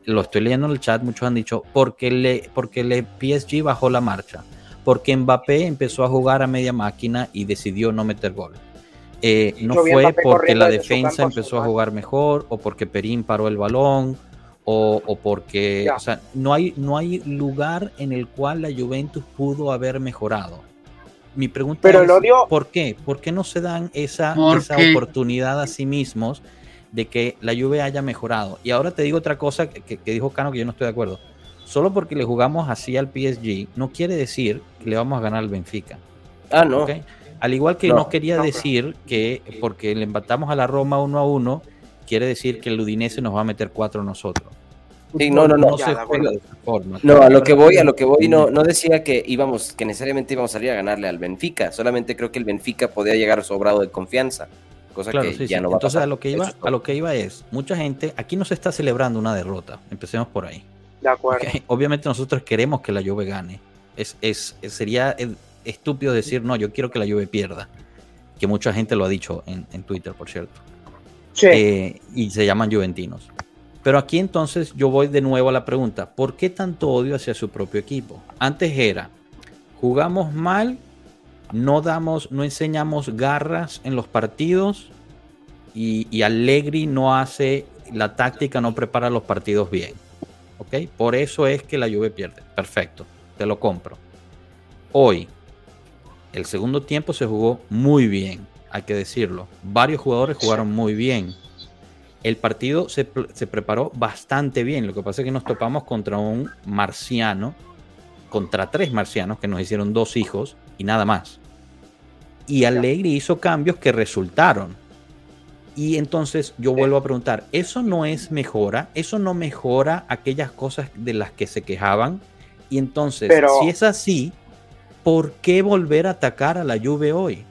lo estoy leyendo en el chat, muchos han dicho, porque le, porque le PSG bajó la marcha, porque Mbappé empezó a jugar a media máquina y decidió no meter gol. Eh, no fue porque la defensa empezó a jugar mejor o porque Perín paró el balón o, porque, o sea, no hay, no hay lugar en el cual la Juventus pudo haber mejorado. Mi pregunta
Pero
es,
el odio...
¿por qué? ¿Por qué no se dan esa, esa oportunidad a sí mismos de que la Juve haya mejorado? Y ahora te digo otra cosa que, dijo Cano que yo no estoy de acuerdo. Solo porque le jugamos así al PSG no quiere decir que le vamos a ganar al Benfica.
Ah, no.
Al igual que no, quería decir que porque le empatamos a la Roma uno a uno, quiere decir que el Udinese nos va a meter cuatro a nosotros.
Sí, no, no, no. No, a lo que voy, a lo que voy, no, no decía que íbamos, que necesariamente íbamos a salir a ganarle al Benfica. Solamente creo que el Benfica podía llegar sobrado de confianza. Cosa que ya no va
a pasar. a lo que iba, a lo que iba es, mucha gente, aquí no se está celebrando una derrota. Empecemos por ahí.
De acuerdo.
Obviamente nosotros queremos que la Juve gane. Es, es, sería estúpido decir, no, yo quiero que la Juve pierda. Que mucha gente lo ha dicho en, en Twitter, por cierto. Sí. Eh, y se llaman juventinos. Pero aquí entonces yo voy de nuevo a la pregunta, ¿por qué tanto odio hacia su propio equipo? Antes era, jugamos mal, no damos, no enseñamos garras en los partidos y, y Allegri no hace la táctica, no prepara los partidos bien. ¿Ok? Por eso es que la Juve pierde. Perfecto, te lo compro. Hoy, el segundo tiempo se jugó muy bien, hay que decirlo. Varios jugadores jugaron muy bien el partido se, preparó bastante bien. Lo que pasa es que nos topamos contra un marciano, contra tres marcianos que nos hicieron dos hijos y nada más. Y Allegri hizo cambios que resultaron. Y entonces yo vuelvo a preguntar, ¿eso no es mejora? ¿Eso no mejora aquellas cosas de las que se quejaban? Y entonces, si es así, ¿por qué volver a atacar a la Juve hoy?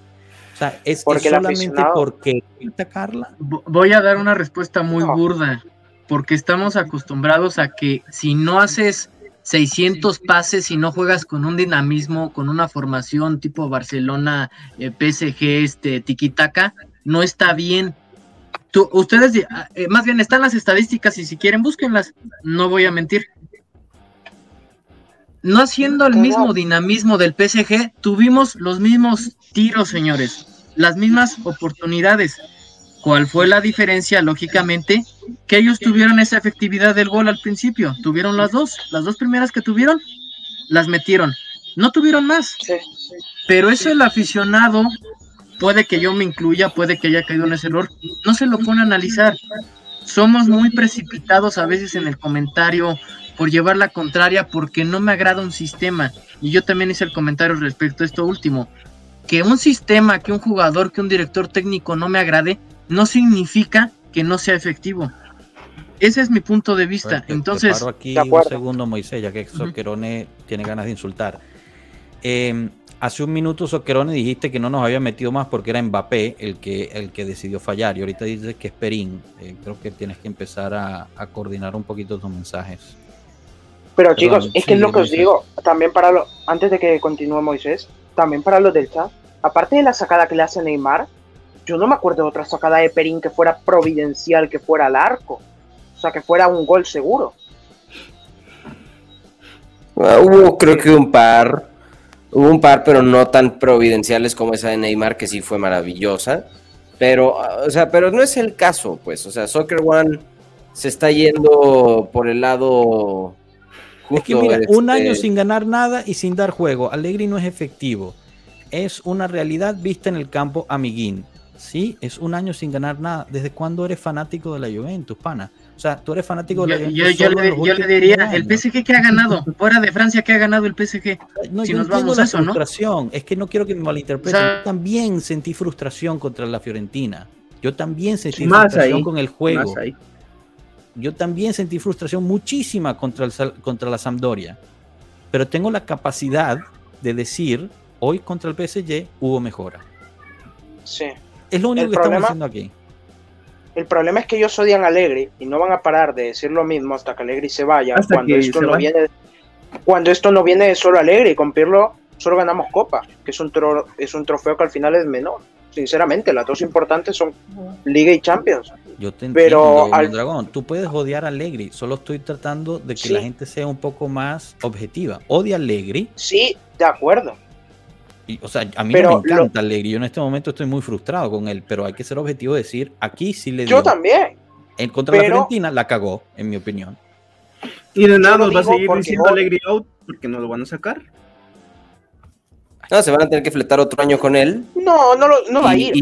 O sea, es, solamente porque Carla.
Voy a dar una respuesta muy burda, porque estamos acostumbrados a que si no haces 600 pases y no juegas con un dinamismo, con una formación tipo Barcelona, eh, PSG, este, tiquitaca, no está bien. Tú, ustedes, eh, más bien están las estadísticas y si quieren búsquenlas, no voy a mentir. No haciendo el mismo dinamismo del PSG, tuvimos los mismos tiros, señores, las mismas oportunidades. ¿Cuál fue la diferencia? Lógicamente, que ellos tuvieron esa efectividad del gol al principio. Tuvieron las dos, las dos primeras que tuvieron, las metieron. No tuvieron más. Pero eso el aficionado, puede que yo me incluya, puede que haya caído en ese error, no se lo pone a analizar. Somos muy precipitados a veces en el comentario por llevar la contraria porque no me agrada un sistema. Y yo también hice el comentario respecto a esto último. Que un sistema, que un jugador, que un director técnico no me agrade, no significa que no sea efectivo. Ese es mi punto de vista. Entonces,
aquí un segundo, Moisés, ya que Soquerone tiene ganas de insultar. Em, hace un minuto, Soquerone, dijiste que no nos había metido más porque era Mbappé el que, el que decidió fallar. Y ahorita dices que es Perín. Eh, creo que tienes que empezar a, coordinar un poquito tus mensajes.
Pero chicos, es que es lo que os digo, también para lo, antes de que continúe Moisés, también para los del chat, aparte de la sacada que le hace Neymar, yo no me acuerdo de otra sacada de Perín que fuera providencial, que fuera al arco. O sea, que fuera un gol seguro.
Ah, hubo creo que un par. Hubo un par, pero no tan providenciales como esa de Neymar, que sí fue maravillosa. Pero, o sea, pero no es el caso, pues. O sea, Soccer One se está yendo por el lado.
es que mira, un este año sin ganar nada y sin dar juego. Alegri no es efectivo. Es una realidad vista en el campo amiguín. Sí, es un año sin ganar nada. ¿Desde cuándo eres fanático de la Juventus, pana? O sea, tú eres fanático de la
Juventus. Yo, le, diría, el PSG que ha ganado, fuera de Francia que ha ganado el PSG.
No, si nos vamos a eso, frustración. Es que no quiero que me malinterpreten. yo también sentí frustración contra la Fiorentina. Yo también sentí frustración con el juego. Yo también sentí frustración muchísima contra, el, contra la Sampdoria. Pero tengo la capacidad de decir, hoy contra el PSG hubo mejora.
Sí.
Es lo único que estamos haciendo aquí.
El problema es que ellos odian a Allegri y no van a parar de decir lo mismo hasta que Allegri se vaya. cuando esto no viene, cuando esto no viene de solo Allegri, con Pirlo solo ganamos Copa, que es un es un trofeo que al final es menor. Sinceramente, las dos importantes son Liga y Champions.
Yo te entiendo, Pero Dragón, tú puedes odiar a Allegri, solo estoy tratando de que la gente sea un poco más objetiva. Odia a Allegri.
Sí, de acuerdo
o sea, a mí me encanta Allegri. Yo en este momento estoy muy frustrado con él, pero hay que ser objetivo de decir, aquí sí le
dio. Yo también.
En contra de la Argentina la cagó, en mi opinión.
Y de nada nos va a seguir diciendo Allegri out porque no lo van a sacar.
No, se van a tener que fletar otro año con él.
No, no, no va a ir.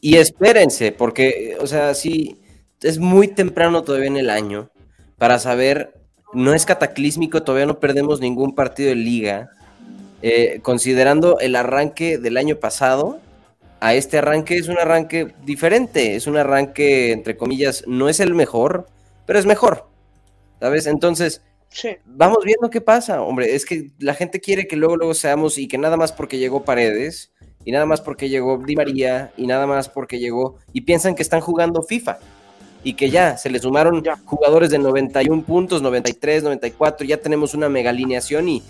Y, espérense, porque, o sea, sí, es muy temprano todavía en el año para saber, no es cataclísmico, todavía no perdemos ningún partido de liga eh, considerando el arranque del año pasado, a este arranque es un arranque diferente, es un arranque, entre comillas, no es el mejor, pero es mejor. ¿sabes? Entonces, vamos viendo qué pasa, hombre, es que la gente quiere que luego, luego seamos y que nada más porque llegó Paredes, y nada más porque llegó Di María, y nada más porque llegó, y piensan que están jugando FIFA, y que ya se le sumaron jugadores de 91 puntos, 93, 94, ya tenemos una mega alineación y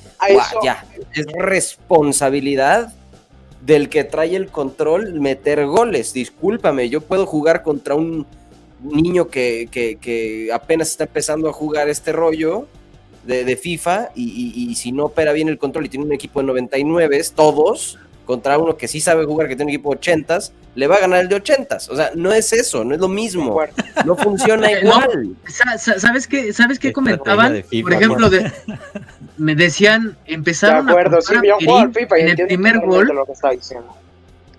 ya, es responsabilidad del que trae el control meter goles. Discúlpame, yo puedo jugar contra un niño que, que, apenas está empezando a jugar este rollo de, FIFA y, si no opera bien el control y tiene un equipo de 99, todos, contra uno que sí sabe jugar, que tiene un equipo de 80, le va a ganar el de 80. O sea, no es eso, no es lo mismo. No funciona igual.
¿Sabes qué, ¿Sabes qué comentaban? Por ejemplo, de, me decían, empezaron a culpar a Perín en el primer gol.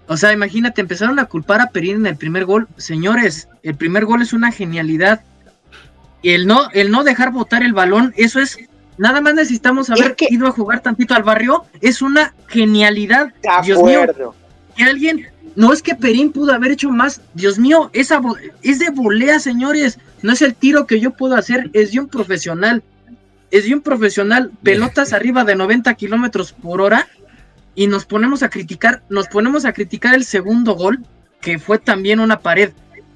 O sea, imagínate, empezaron a culpar a Perín en el primer gol. Señores, el primer gol es una genialidad. El no, el no dejar botar el balón, eso es Nada más necesitamos haber ido a jugar tantito al barrio. Es una genialidad. Dios mío. Que alguien. No es que Perín pudo haber hecho más. Dios mío, esa es de volea, señores. No es el tiro que yo puedo hacer, es de un profesional. Es de un profesional. Pelotas arriba de 90 kilómetros por hora. Y nos ponemos a criticar, nos ponemos a criticar el segundo gol, que fue también una pared.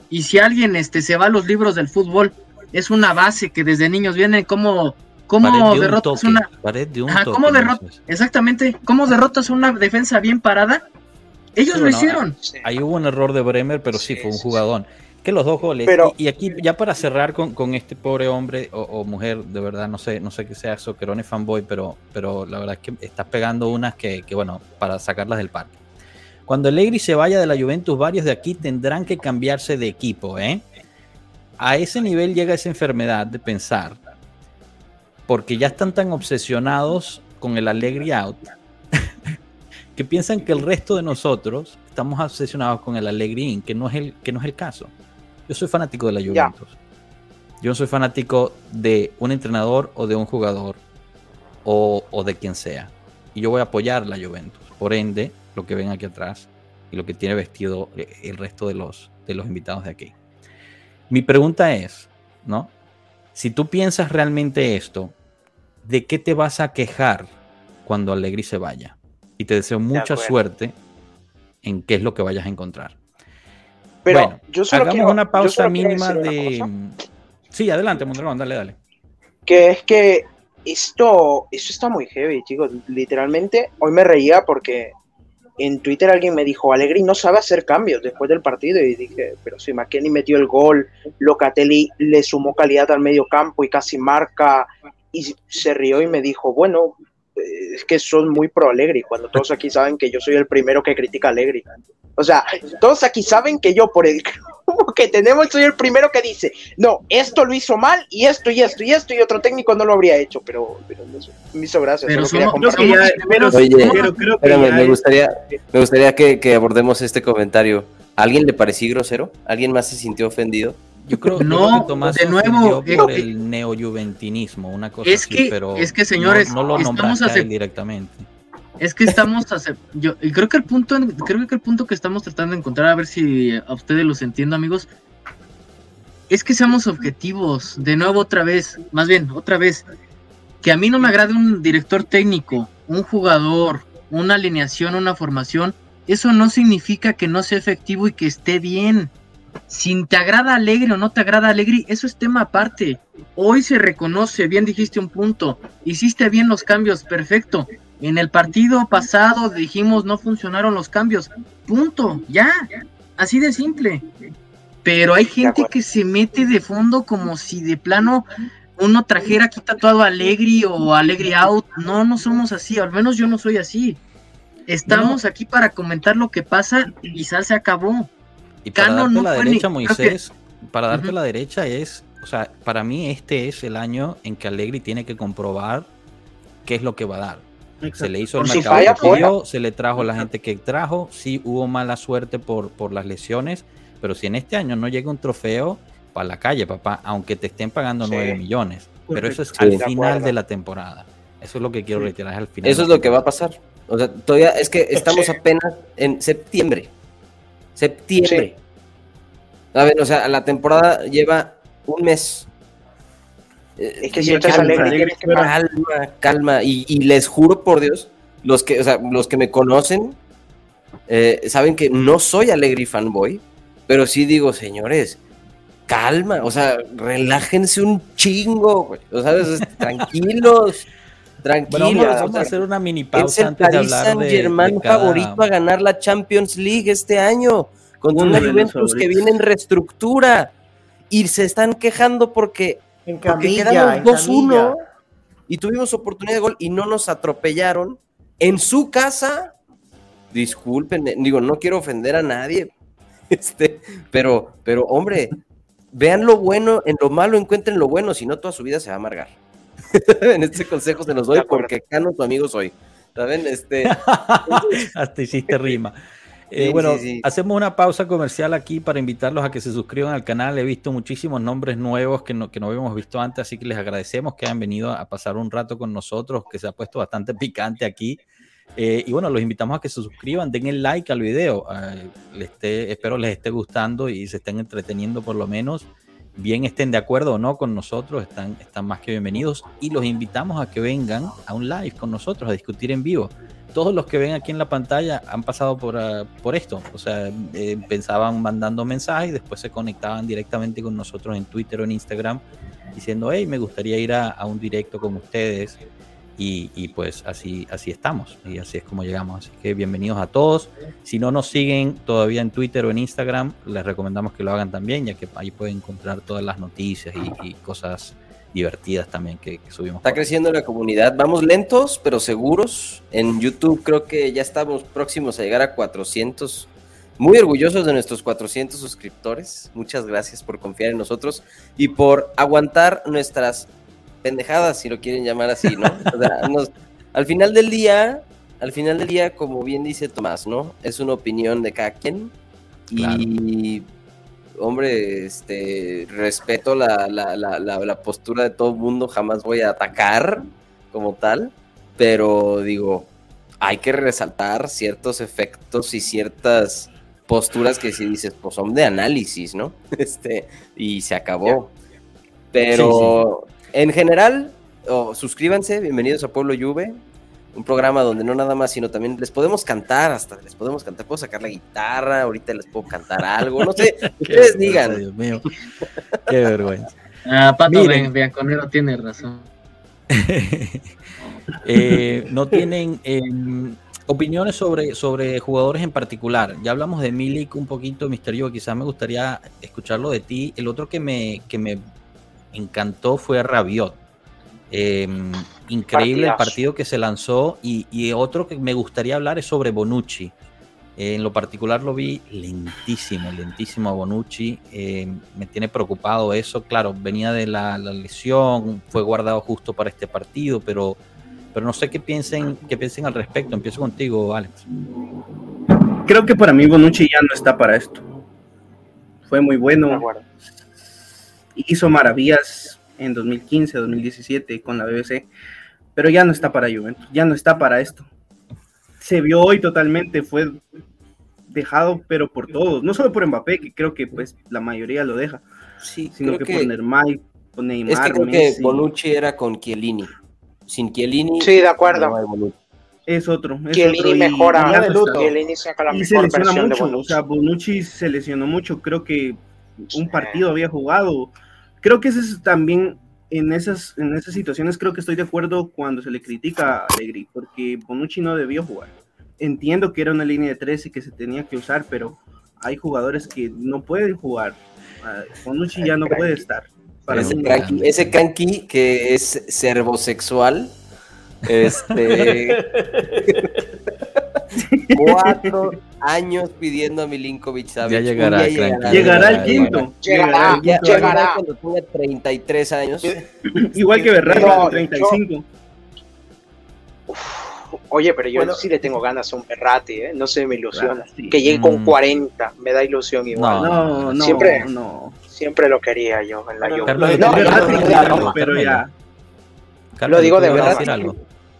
Y si alguien este, se va a los libros del fútbol, es una base que desde niños viene como ¿Cómo derrotas una pared de un ¿cómo Exactamente, ¿cómo derrotas una defensa bien parada? Ellos lo hicieron.
Ahí hubo un error de Bremer, pero sí, fue un jugadón. Que los dos goles. y, aquí, ya para cerrar con, este pobre hombre o, mujer, de verdad, no sé, no sé qué sea Soquerone fanboy, pero, pero la verdad es que estás pegando unas que, que, bueno, para sacarlas del parque. Cuando Allegri se vaya de la Juventus, varios de aquí tendrán que cambiarse de equipo, ¿eh? A ese nivel llega esa enfermedad de pensar porque ya están tan obsesionados con el Allegri out que piensan que el resto de nosotros estamos obsesionados con el Allegri in, que no es el, que no es el caso. Yo soy fanático de la Juventus. Yo no soy fanático de un entrenador o de un jugador o, o, de quien sea. Y yo voy a apoyar la Juventus. Por ende, lo que ven aquí atrás y lo que tiene vestido el resto de los, de los invitados de aquí. Mi pregunta es, ¿no? Si tú piensas realmente esto, ¿de qué te vas a quejar cuando Allegri se vaya? Y te deseo mucha suerte en qué es lo que vayas a encontrar. Pero bueno, yo hagamos una pausa mínima de... sí, adelante, Mondragón, dale, dale.
Que es que esto, esto está muy heavy, chicos. Literalmente, hoy me reía porque en Twitter alguien me dijo, Allegri no sabe hacer cambios después del partido y dije, pero si McKenny metió el gol, Locatelli le sumó calidad al medio campo y casi marca y se rió y me dijo, bueno, es que son muy pro Allegri, cuando todos aquí saben que yo soy el primero que critica a Allegri. O sea, todos aquí saben que yo por el que tenemos soy el primero que dice, no, esto lo hizo mal y esto y esto y esto y otro técnico no lo habría hecho, pero, me hizo gracia.
Pero me gustaría, me gustaría que, que abordemos este comentario. ¿Alguien le pareció grosero? ¿Alguien más se sintió ofendido?
Yo creo, no, que Tomás de nuevo por el neoyuventinismo, una cosa
es que, pero es que señores,
no, lo nombramos directamente.
Es que estamos yo creo que el punto creo que el punto que estamos tratando de encontrar a ver si a ustedes los entiendo, amigos, es que seamos objetivos, de nuevo otra vez, más bien, otra vez que a mí no me agrade un director técnico, un jugador, una alineación, una formación, eso no significa que no sea efectivo y que esté bien. Si te agrada Alegre o no te agrada Alegre, eso es tema aparte. Hoy se reconoce, bien dijiste un punto, hiciste bien los cambios, perfecto. En el partido pasado dijimos no funcionaron los cambios, punto, ya, así de simple. Pero hay gente que se mete de fondo como si de plano uno trajera aquí tatuado Alegri o Alegri out. No, no somos así, al menos yo no soy así. Estamos aquí para comentar lo que pasa y quizás se acabó.
Y para darte la derecha, Moisés, para darte la derecha es, o sea, para mí este es el año en que Allegri tiene que comprobar qué es lo que va a dar. Se le hizo el mercado se le trajo la gente que trajo, sí hubo mala suerte por, por las lesiones, pero si en este año no llega un trofeo, para la calle, papá, aunque te estén pagando 9 millones. Pero eso es al final de la temporada. Eso es lo que quiero retirar, es al final.
Eso es lo que va a pasar. O sea, todavía es que estamos apenas en septiembre. Septiembre. A ver, o sea, la temporada lleva un mes. es que si estás alegre, calma, calma. Y, y, les juro por Dios, los que, o sea, los que me conocen eh, saben que no soy Alegri fanboy, pero sí digo, señores, calma, o sea, relájense un chingo, o sea, tranquilos. Tranquilos.
vamos a hacer una mini pausa antes de hablar de,
Germán favorito a ganar la Champions League este año contra una Juventus que viene en reestructura y se están quejando porque,
en quedamos 2-1
y tuvimos oportunidad de gol y no nos atropellaron en su casa. Disculpen, digo, no quiero ofender a nadie, este, pero, pero hombre, vean lo bueno, en lo malo encuentren lo bueno, si no toda su vida se va a amargar. en este consejo se los doy porque Cano tu amigo soy. ¿Saben? Este...
Hasta hiciste rima. Eh, bueno, hacemos una pausa comercial aquí para invitarlos a que se suscriban al canal. He visto muchísimos nombres nuevos que no, que no habíamos visto antes, así que les agradecemos que hayan venido a pasar un rato con nosotros, que se ha puesto bastante picante aquí. Eh, y bueno, los invitamos a que se suscriban, den el like al video. Eh, espero les esté gustando y se estén entreteniendo por lo menos. Bien estén de acuerdo o no con nosotros, están, están más que bienvenidos. Y los invitamos a que vengan a un live con nosotros a discutir en vivo. Todos los que ven aquí en la pantalla han pasado por, ah, por esto. O sea, eh, pensaban mandando mensajes después se conectaban directamente con nosotros en Twitter o en Instagram diciendo, hey, me gustaría ir a, a un directo con ustedes y, pues así, así estamos y así es como llegamos. Así que bienvenidos a todos. Si no nos siguen todavía en Twitter o en Instagram, les recomendamos que lo hagan también, ya que ahí pueden encontrar todas las noticias y, cosas divertidas también que, subimos.
Está creciendo la comunidad. Vamos lentos, pero seguros. En YouTube creo que ya estamos próximos a llegar a 400. Muy orgullosos de nuestros 400 suscriptores. Muchas gracias por confiar en nosotros y por aguantar nuestras pendejadas, si lo quieren llamar así, ¿no? al final del día, al final del día, como bien dice Tomás, ¿no? Es una opinión de cada quien. Y, hombre, este, respeto la, la, la, la, postura de todo el mundo, jamás voy a atacar como tal, pero digo, hay que resaltar ciertos efectos y ciertas posturas que si dices, pues son de análisis, ¿no? Este, y se acabó. Pero en general, suscríbanse, bienvenidos a Pueblo Juve, un programa donde no nada más, sino también les podemos cantar, hasta les podemos cantar, puedo sacar la guitarra, ahorita les puedo cantar algo, no sé, ustedes digan.
Dios mío, qué vergüenza.
Ah, Pato Bianconero tiene razón.
Eh, no tienen em, opiniones sobre, sobre jugadores en particular. Ya hablamos de Milik un poquito, Misterio, quizás me gustaría escucharlo de ti. El otro que me, que me encantó fue Rabiot. Em, increíble el partido que se lanzó y, otro que me gustaría hablar es sobre Bonucci. en lo particular lo vi lentísimo, lentísimo a Bonucci. Em, me tiene preocupado eso. Claro, venía de la, lesión, fue guardado justo para este partido, pero, pero no sé qué piensen, qué piensen al respecto. Empiezo contigo, Alex.
Creo que para mí Bonucci ya no está para esto. Fue muy bueno hizo maravillas en 2015, 2017 con la BBC, pero ya no está para Juventus, ya no está para esto. Se vio hoy totalmente, fue dejado, pero por todos, no solo por Mbappé, que creo que pues la mayoría lo deja, sí, sino que, por Neymar, Neymar,
es que creo que Bonucci era con Chiellini. Sin Chiellini.
Sí, de acuerdo.
es otro.
Es Chiellini mejora.
Y, se lesiona mucho. O sea, Bonucci se lesionó mucho. Creo que un partido había jugado creo que ese es también en esas, en esas situaciones creo que estoy de acuerdo cuando se le critica a Allegri, porque Bonucci no debió jugar. Entiendo que era una línea de tres y que se tenía que usar, pero hay jugadores que no pueden jugar. Ah, Bonucci ya no puede estar.
ese, cranky, que es servosexual, este cuatro años pidiendo a Milinkovic
Ya llegará,
llegará, el quinto.
Llegará, llegará,
cuando tenga 33 años.
Igual que Berratti, 35.
Oye, pero yo sí le tengo ganas a un Berratti, ¿eh? no se me ilusiona. Que llegue con 40, mm. me da ilusión igual.
No, no,
siempre,
no.
Siempre lo quería yo en la
Juve. No, pero ya.
Lo digo de verdad.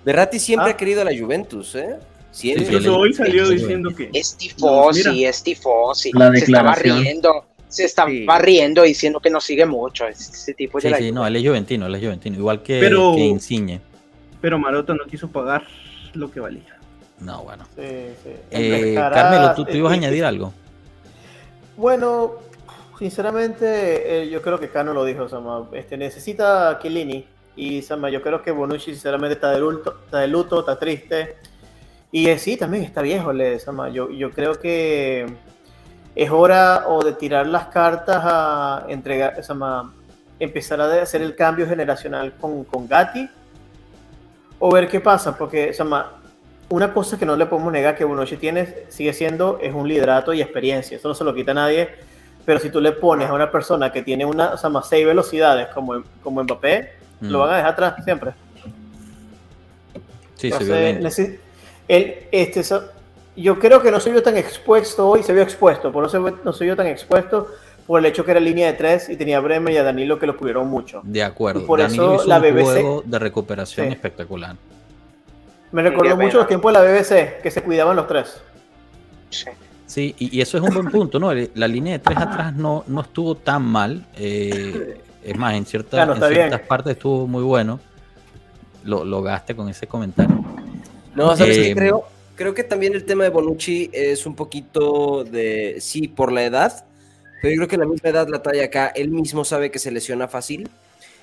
Berratti siempre ah. ha querido a la Juventus, ¿eh?
Siempre. hoy salió diciendo que.
Es tifosi, es tifosi. La se estaba riendo. se está barriendo diciendo que no sigue mucho ese tipo
de Sí, sí, no, él es juventino, él es juventino, igual que, pero, que Insigne.
Pero Maroto no quiso pagar lo que valía.
No, bueno. Sí, sí. Eh, Carmelo, ¿tú, ibas a añadir algo?
Bueno, sinceramente, eh, yo creo que Cano lo dijo, Sama. Este, necesita a Y Sama, yo creo que Bonucci, sinceramente, está de luto, está, de luto, está triste. Y eh, sí, también está viejo, le. Yo, yo creo que es hora o de tirar las cartas a entregar, empezar a hacer el cambio generacional con, con Gatti o ver qué pasa, porque una cosa que no le podemos negar que Bonucci tiene, sigue siendo, es un liderato y experiencia. Eso no se lo quita a nadie. Pero si tú le pones a una persona que tiene una, o sea, más seis velocidades como, como Mbappé, lo mm. van a dejar atrás siempre.
Sí, Entonces,
él, este, yo creo que no soy yo tan expuesto hoy, se vio expuesto, pero no, no soy yo tan expuesto por el hecho que era línea de tres y tenía a Bremer y a Danilo que lo cubrieron mucho.
De acuerdo. por Danilo eso la BBC, juego de recuperación espectacular.
Me recordó mucho los tiempos de la BBC, que se cuidaban los tres.
Sí. y, eso es un buen punto, ¿no? La línea de tres atrás no, no estuvo tan mal. Eh, es más, en, ciertas partes estuvo muy bueno. Lo, lo gaste con ese comentario.
No, ¿sabes eh, Creo, creo que también el tema de Bonucci es un poquito de, sí, por la edad, pero yo creo que la misma edad la trae acá. Él mismo sabe que se lesiona fácil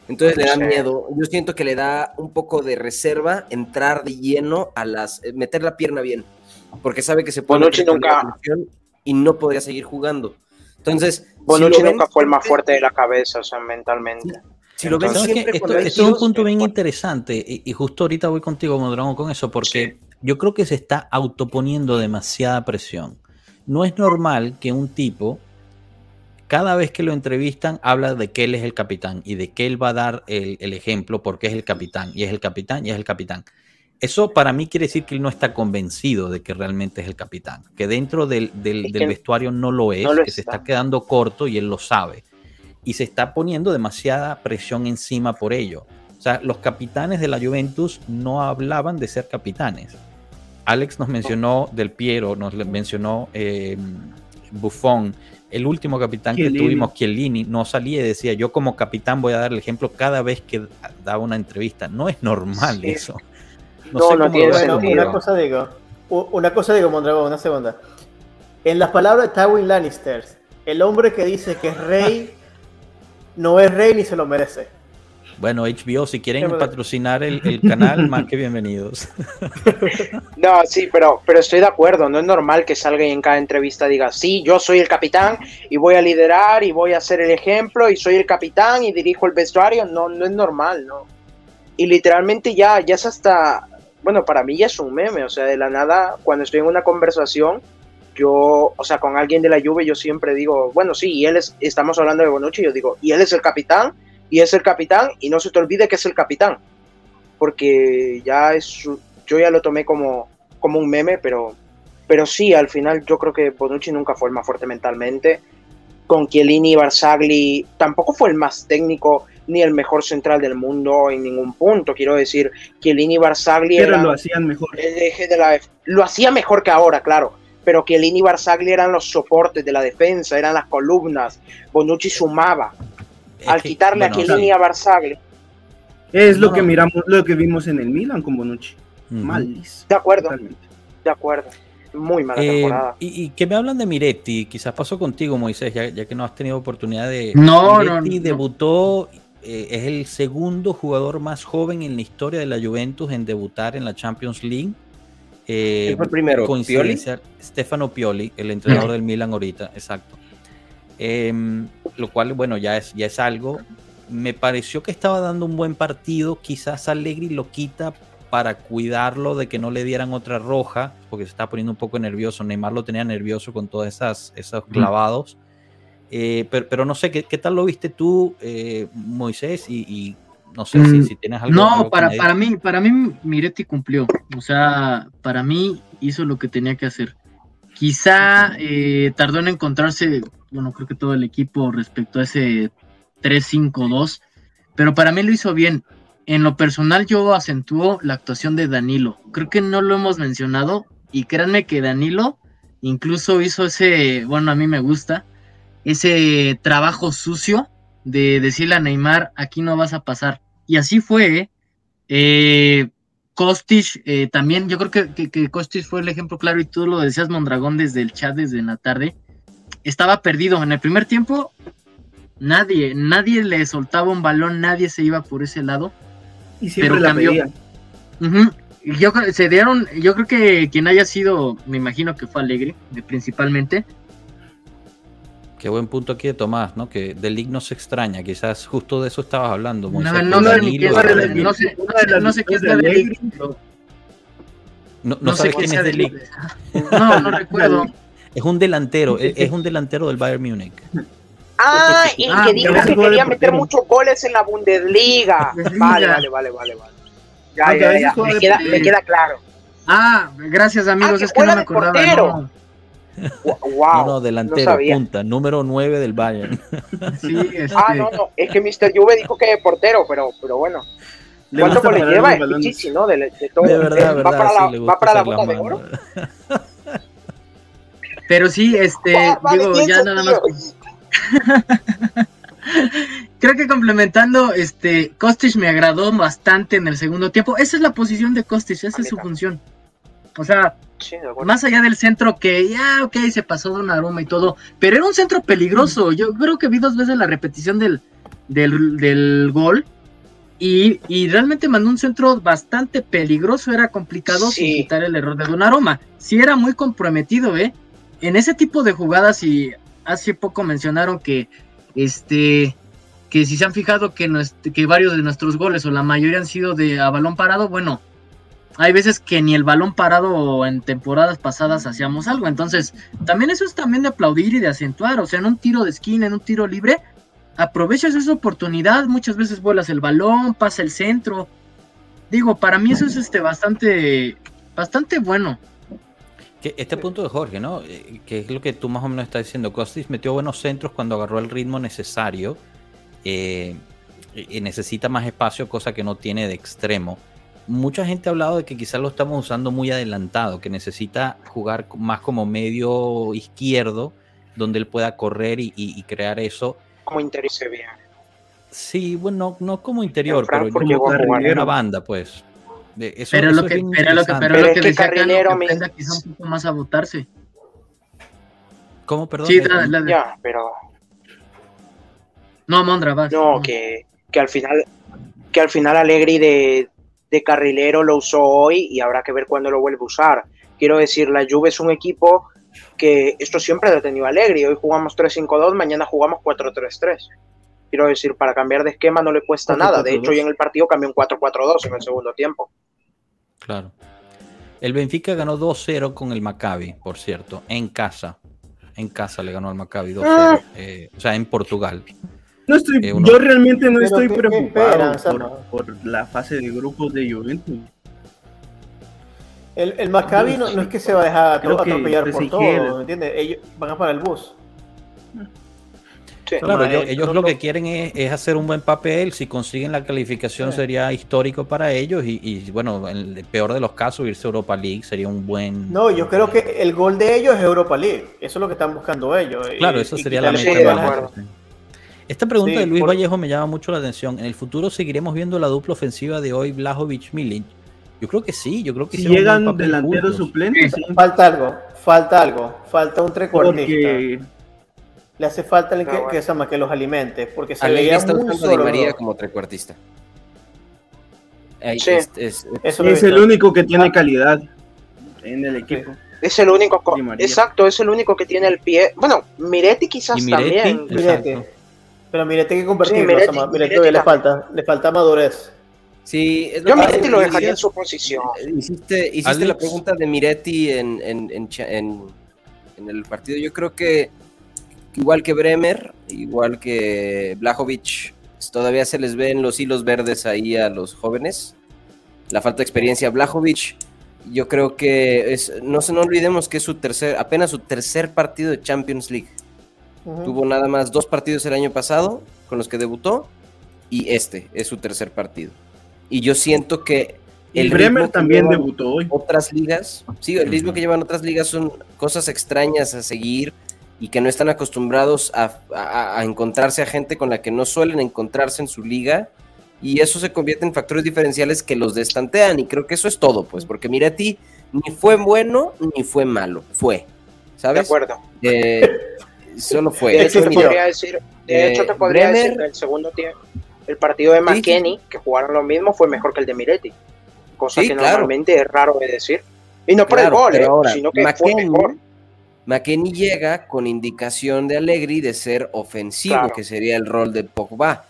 entonces le da miedo. Yo siento que le da un poco de reserva entrar de lleno a las. Eh, meter la pierna bien. Porque sabe que se puede.
Bonucci nunca.
Y no podría seguir jugando. Entonces.
Bonucci nunca fue el más fuerte de la cabeza, o sea, mentalmente.
Si lo ven siempre esto, es un punto bien interesante y, justo ahorita voy contigo, Mondragón, con eso, porque yo creo que se está autoponiendo demasiada presión. No es normal que un tipo cada vez que lo entrevistan habla de que él es el capitán y de que él va a dar el, ejemplo porque es el capitán y es el capitán y es el capitán. Eso para mí quiere decir que él no está convencido de que realmente es el capitán, que dentro del, vestuario no lo es, que se está quedando corto y él lo sabe. Y se está poniendo demasiada presión encima por ello. O sea, los capitanes de la Juventus no hablaban de ser capitanes. Alex nos mencionó Del Piero, nos mencionó eh, Buffon, el último capitán que tuvimos, Chiellini, no salía y decía, yo como capitán voy a dar el ejemplo cada vez que daba una entrevista. No es normal eso.
No, no, tiene sentido. Una cosa digo, una cosa digo, Mondragón, una segunda. En las palabras de Tywin Lannister, el hombre que dice que es rey no es rey ni se lo merece.
Bueno, HBO, si quieren patrocinar el, canal, más que bienvenidos.
No, sí, pero, pero estoy de acuerdo. No es normal que salga y en cada entrevista diga, sí, yo soy el capitán y voy a liderar y voy a ser el ejemplo y soy el capitán y dirijo el vestuario. No, no es normal, ¿no? Y literalmente ya, ya es hasta, bueno, para mí ya es un meme. O sea, de la nada, cuando estoy en una conversación, yo, o sea, con alguien de la lluvia, yo siempre digo, bueno, sí, y él es, estamos hablando de Bonucci, yo digo, y él es el capitán y es el capitán y no se te olvide que es el capitán, porque ya es, yo ya lo tomé como, como un meme, pero, pero sí, al final yo creo que Bonucci nunca fue el más fuerte mentalmente. Con Chiellini y Barzagli tampoco fue el más técnico ni el mejor central del mundo en ningún punto. Quiero decir, Chiellini y Barzagli
pero lo hacían mejor.
de la, lo hacía mejor que ahora, claro. Pero Chiellini y Barzagli eran los soportes de la defensa, eran las columnas. Bonucci sumaba al quitarle a Chiellini y a Barzagli.
Es lo que miramos, lo que vimos en el Milan con Bonucci. Malis.
De acuerdo. De acuerdo. Muy mala eh, temporada.
Y, que me hablan de Miretti, quizás pasó contigo, Moisés, ya, que no has tenido oportunidad de.
No,
Miretti debutó, eh, es el segundo jugador más joven en la historia de la Juventus en debutar en la Champions League.
Eh, fue el primero?
¿Pioli? Stefano Pioli, el entrenador del Milan ahorita, exacto. Em, lo cual, bueno, ya es, ya es algo. Me pareció que estaba dando un buen partido. Quizás Allegri lo quita para cuidarlo de que no le dieran otra roja, porque se está poniendo un poco nervioso. Neymar lo tenía nervioso con todos esas, esos clavados. Eh, pero, no sé, ¿qué, ¿qué, tal lo viste tú, eh, Moisés? Y, no sé si, mm, tienes algo.
No, para, para, mí, para mí Miretti cumplió. O sea, para mí hizo lo que tenía que hacer. Quizá eh, tardó en encontrarse bueno, creo que todo el equipo respecto a ese 3-5-2, pero para mí lo hizo bien. En lo personal yo acentúo la actuación de Danilo. Creo que no lo hemos mencionado y créanme que Danilo incluso hizo ese, bueno, a mí me gusta, ese trabajo sucio de decirle a Neymar, aquí no vas a pasar. Y así fue, ¿eh? eh Kostic, eh, también yo creo que, que, Kostic fue el ejemplo claro y tú lo decías Mondragón desde el chat, desde la tarde. Estaba perdido en el primer tiempo, nadie, nadie le soltaba un balón, nadie se iba por ese lado.
Y siempre pero cambió.
yo, se dieron, yo creo que quien haya sido, me imagino que fue Alegre, principalmente,
Qué buen punto aquí de Tomás, ¿no? Que del League no se extraña, quizás justo de eso estabas hablando.
No, no, no, no, sé, no sé qué es de League.
No, no, sabes quién es de League.
No, no recuerdo.
Es un delantero, es un delantero del Bayern Múnich.
Ah, y ah, que dijo que quería meter muchos goles en la Bundesliga. Vale, vale, vale, vale, vale. Ya, ya, ya, me queda, me queda claro.
Ah, gracias amigos, es que no me acordaba.
Wow,
no, no, delantero, punta, número 9 del Bayern.
Sí, este... Ah, no, no, es que Mr. Juve dijo que es portero, pero, pero bueno. ¿Cuánto le lleva? Es Pichichi, ¿no? De, de, todo.
de verdad,
¿Va, para la, ¿Va para la bota de oro?
Pero sí, este, digo, ya nada más. Creo que complementando, este, Kostic me agradó bastante en el segundo tiempo. Esa es la posición de Kostic, esa es su función. O sea, más allá del centro que ya, ok, se pasó de un aroma y todo, pero era un centro peligroso. Yo creo que vi dos veces la repetición del, del, gol y, y, realmente mandó un centro bastante peligroso. Era complicado sin quitar el error de un aroma. Sí, era muy comprometido, ¿eh? En ese tipo de jugadas, y hace poco mencionaron que este que si se han fijado que, que varios de nuestros goles o la mayoría han sido de a balón parado, bueno, hay veces que ni el balón parado en temporadas pasadas hacíamos algo. Entonces, también eso es también de aplaudir y de acentuar. O sea, en un tiro de esquina, en un tiro libre, aprovechas esa oportunidad. Muchas veces vuelas el balón, pasa el centro. Digo, para mí eso es este bastante, bastante bueno.
Este punto de Jorge, ¿no? Eh, que es lo que tú más o menos estás diciendo. Costis metió buenos centros cuando agarró el ritmo necesario. Eh, necesita más espacio, cosa que no tiene de extremo mucha gente ha hablado de que quizás lo estamos usando muy adelantado, que necesita jugar más como medio izquierdo, donde él pueda correr y, crear eso.
Como interior se ve.
Sí, bueno, no, como interior, pero como una banda, pues.
eso, pero, lo que, pero, lo que, pero, lo que, decía Carlos, que aprenda quizá un poco más a votarse.
¿Cómo, perdón?
Sí, la, Ya, pero...
No, Mondra, vas.
No, que, que al final que al final Alegri de, de carrilero lo usó hoy y habrá que ver cuándo lo vuelve a usar. Quiero decir, la Juve es un equipo que esto siempre lo ha tenido alegre. Hoy jugamos 3-5-2, mañana jugamos 4-3-3. Quiero decir, para cambiar de esquema no le cuesta nada. De hecho, hoy en el partido cambió un 4-4-2 en el segundo tiempo.
Claro. El Benfica ganó 2-0 con el Maccabi, por cierto, en casa. En casa le ganó al Maccabi 2-0. Ah. Eh, o sea, en Portugal.
No estoy, eh, yo realmente no estoy preocupado por, la fase de grupos de Juventus.
El, el Maccabi no, es que se va a dejar atropellar por todo, ¿me entiendes? Ellos van a parar el bus.
claro, ellos, lo que quieren es, hacer un buen papel. Si consiguen la calificación sería histórico para ellos. Y, bueno, en el peor de los casos, irse a Europa League sería un buen.
No, yo creo que el gol de ellos es Europa League. Eso es lo que están buscando ellos.
Claro, eso sería la meta. Esta pregunta de Luis Vallejo me llama mucho la atención. ¿En el futuro seguiremos viendo la dupla ofensiva de hoy, Blajovic-Milic? Yo creo que sí, yo creo que
si llegan delanteros suplentes.
Falta algo, falta algo, falta un trecuartista. Le hace falta el que, que, que, los alimente, porque se
veía muy solo. María como trecuartista.
Es, es, el único que tiene calidad en el equipo.
Es el único, exacto, es el único que tiene el pie. Bueno, Miretti quizás también.
Pero mire, tiene que convertirlo. Sí, le falta, le falta madurez.
Sí, es
Yo Miretti lo dejaría en su posición.
Hiciste, hiciste la pregunta de Miretti en, en, en, en, el partido. Yo creo que igual que Bremer, igual que Blajovic, todavía se les ven los hilos verdes ahí a los jóvenes. La falta de experiencia. Blajovic, yo creo que es, no, no olvidemos que es su tercer, apenas su tercer partido de Champions League. Tuvo nada más dos partidos el año pasado con los que debutó y este es su tercer partido. Y yo siento que
el Bremer también debutó hoy.
Otras ligas, sí, el ritmo que llevan otras ligas son cosas extrañas a seguir y que no están acostumbrados a, encontrarse a gente con la que no suelen encontrarse en su liga y eso se convierte en factores diferenciales que los destantean y creo que eso es todo, pues, porque Miretti ni fue bueno ni fue malo, fue, ¿sabes?
De acuerdo.
Eh, solo fue.
De hecho, te podría decir, de hecho, te podría decir que el segundo tiempo, el partido de McKenny, que jugaron lo mismo, fue mejor que el de Miretti, cosa que normalmente es raro de decir. Y no por el gol, eh, sino que fue mejor.
McKenny llega con indicación de Allegri de ser ofensivo, que sería el rol de Pogba,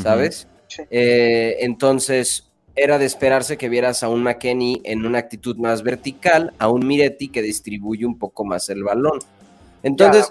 ¿sabes? Eh, entonces, era de esperarse que vieras a un McKenny en una actitud más vertical, a un Miretti que distribuye un poco más el balón. Entonces,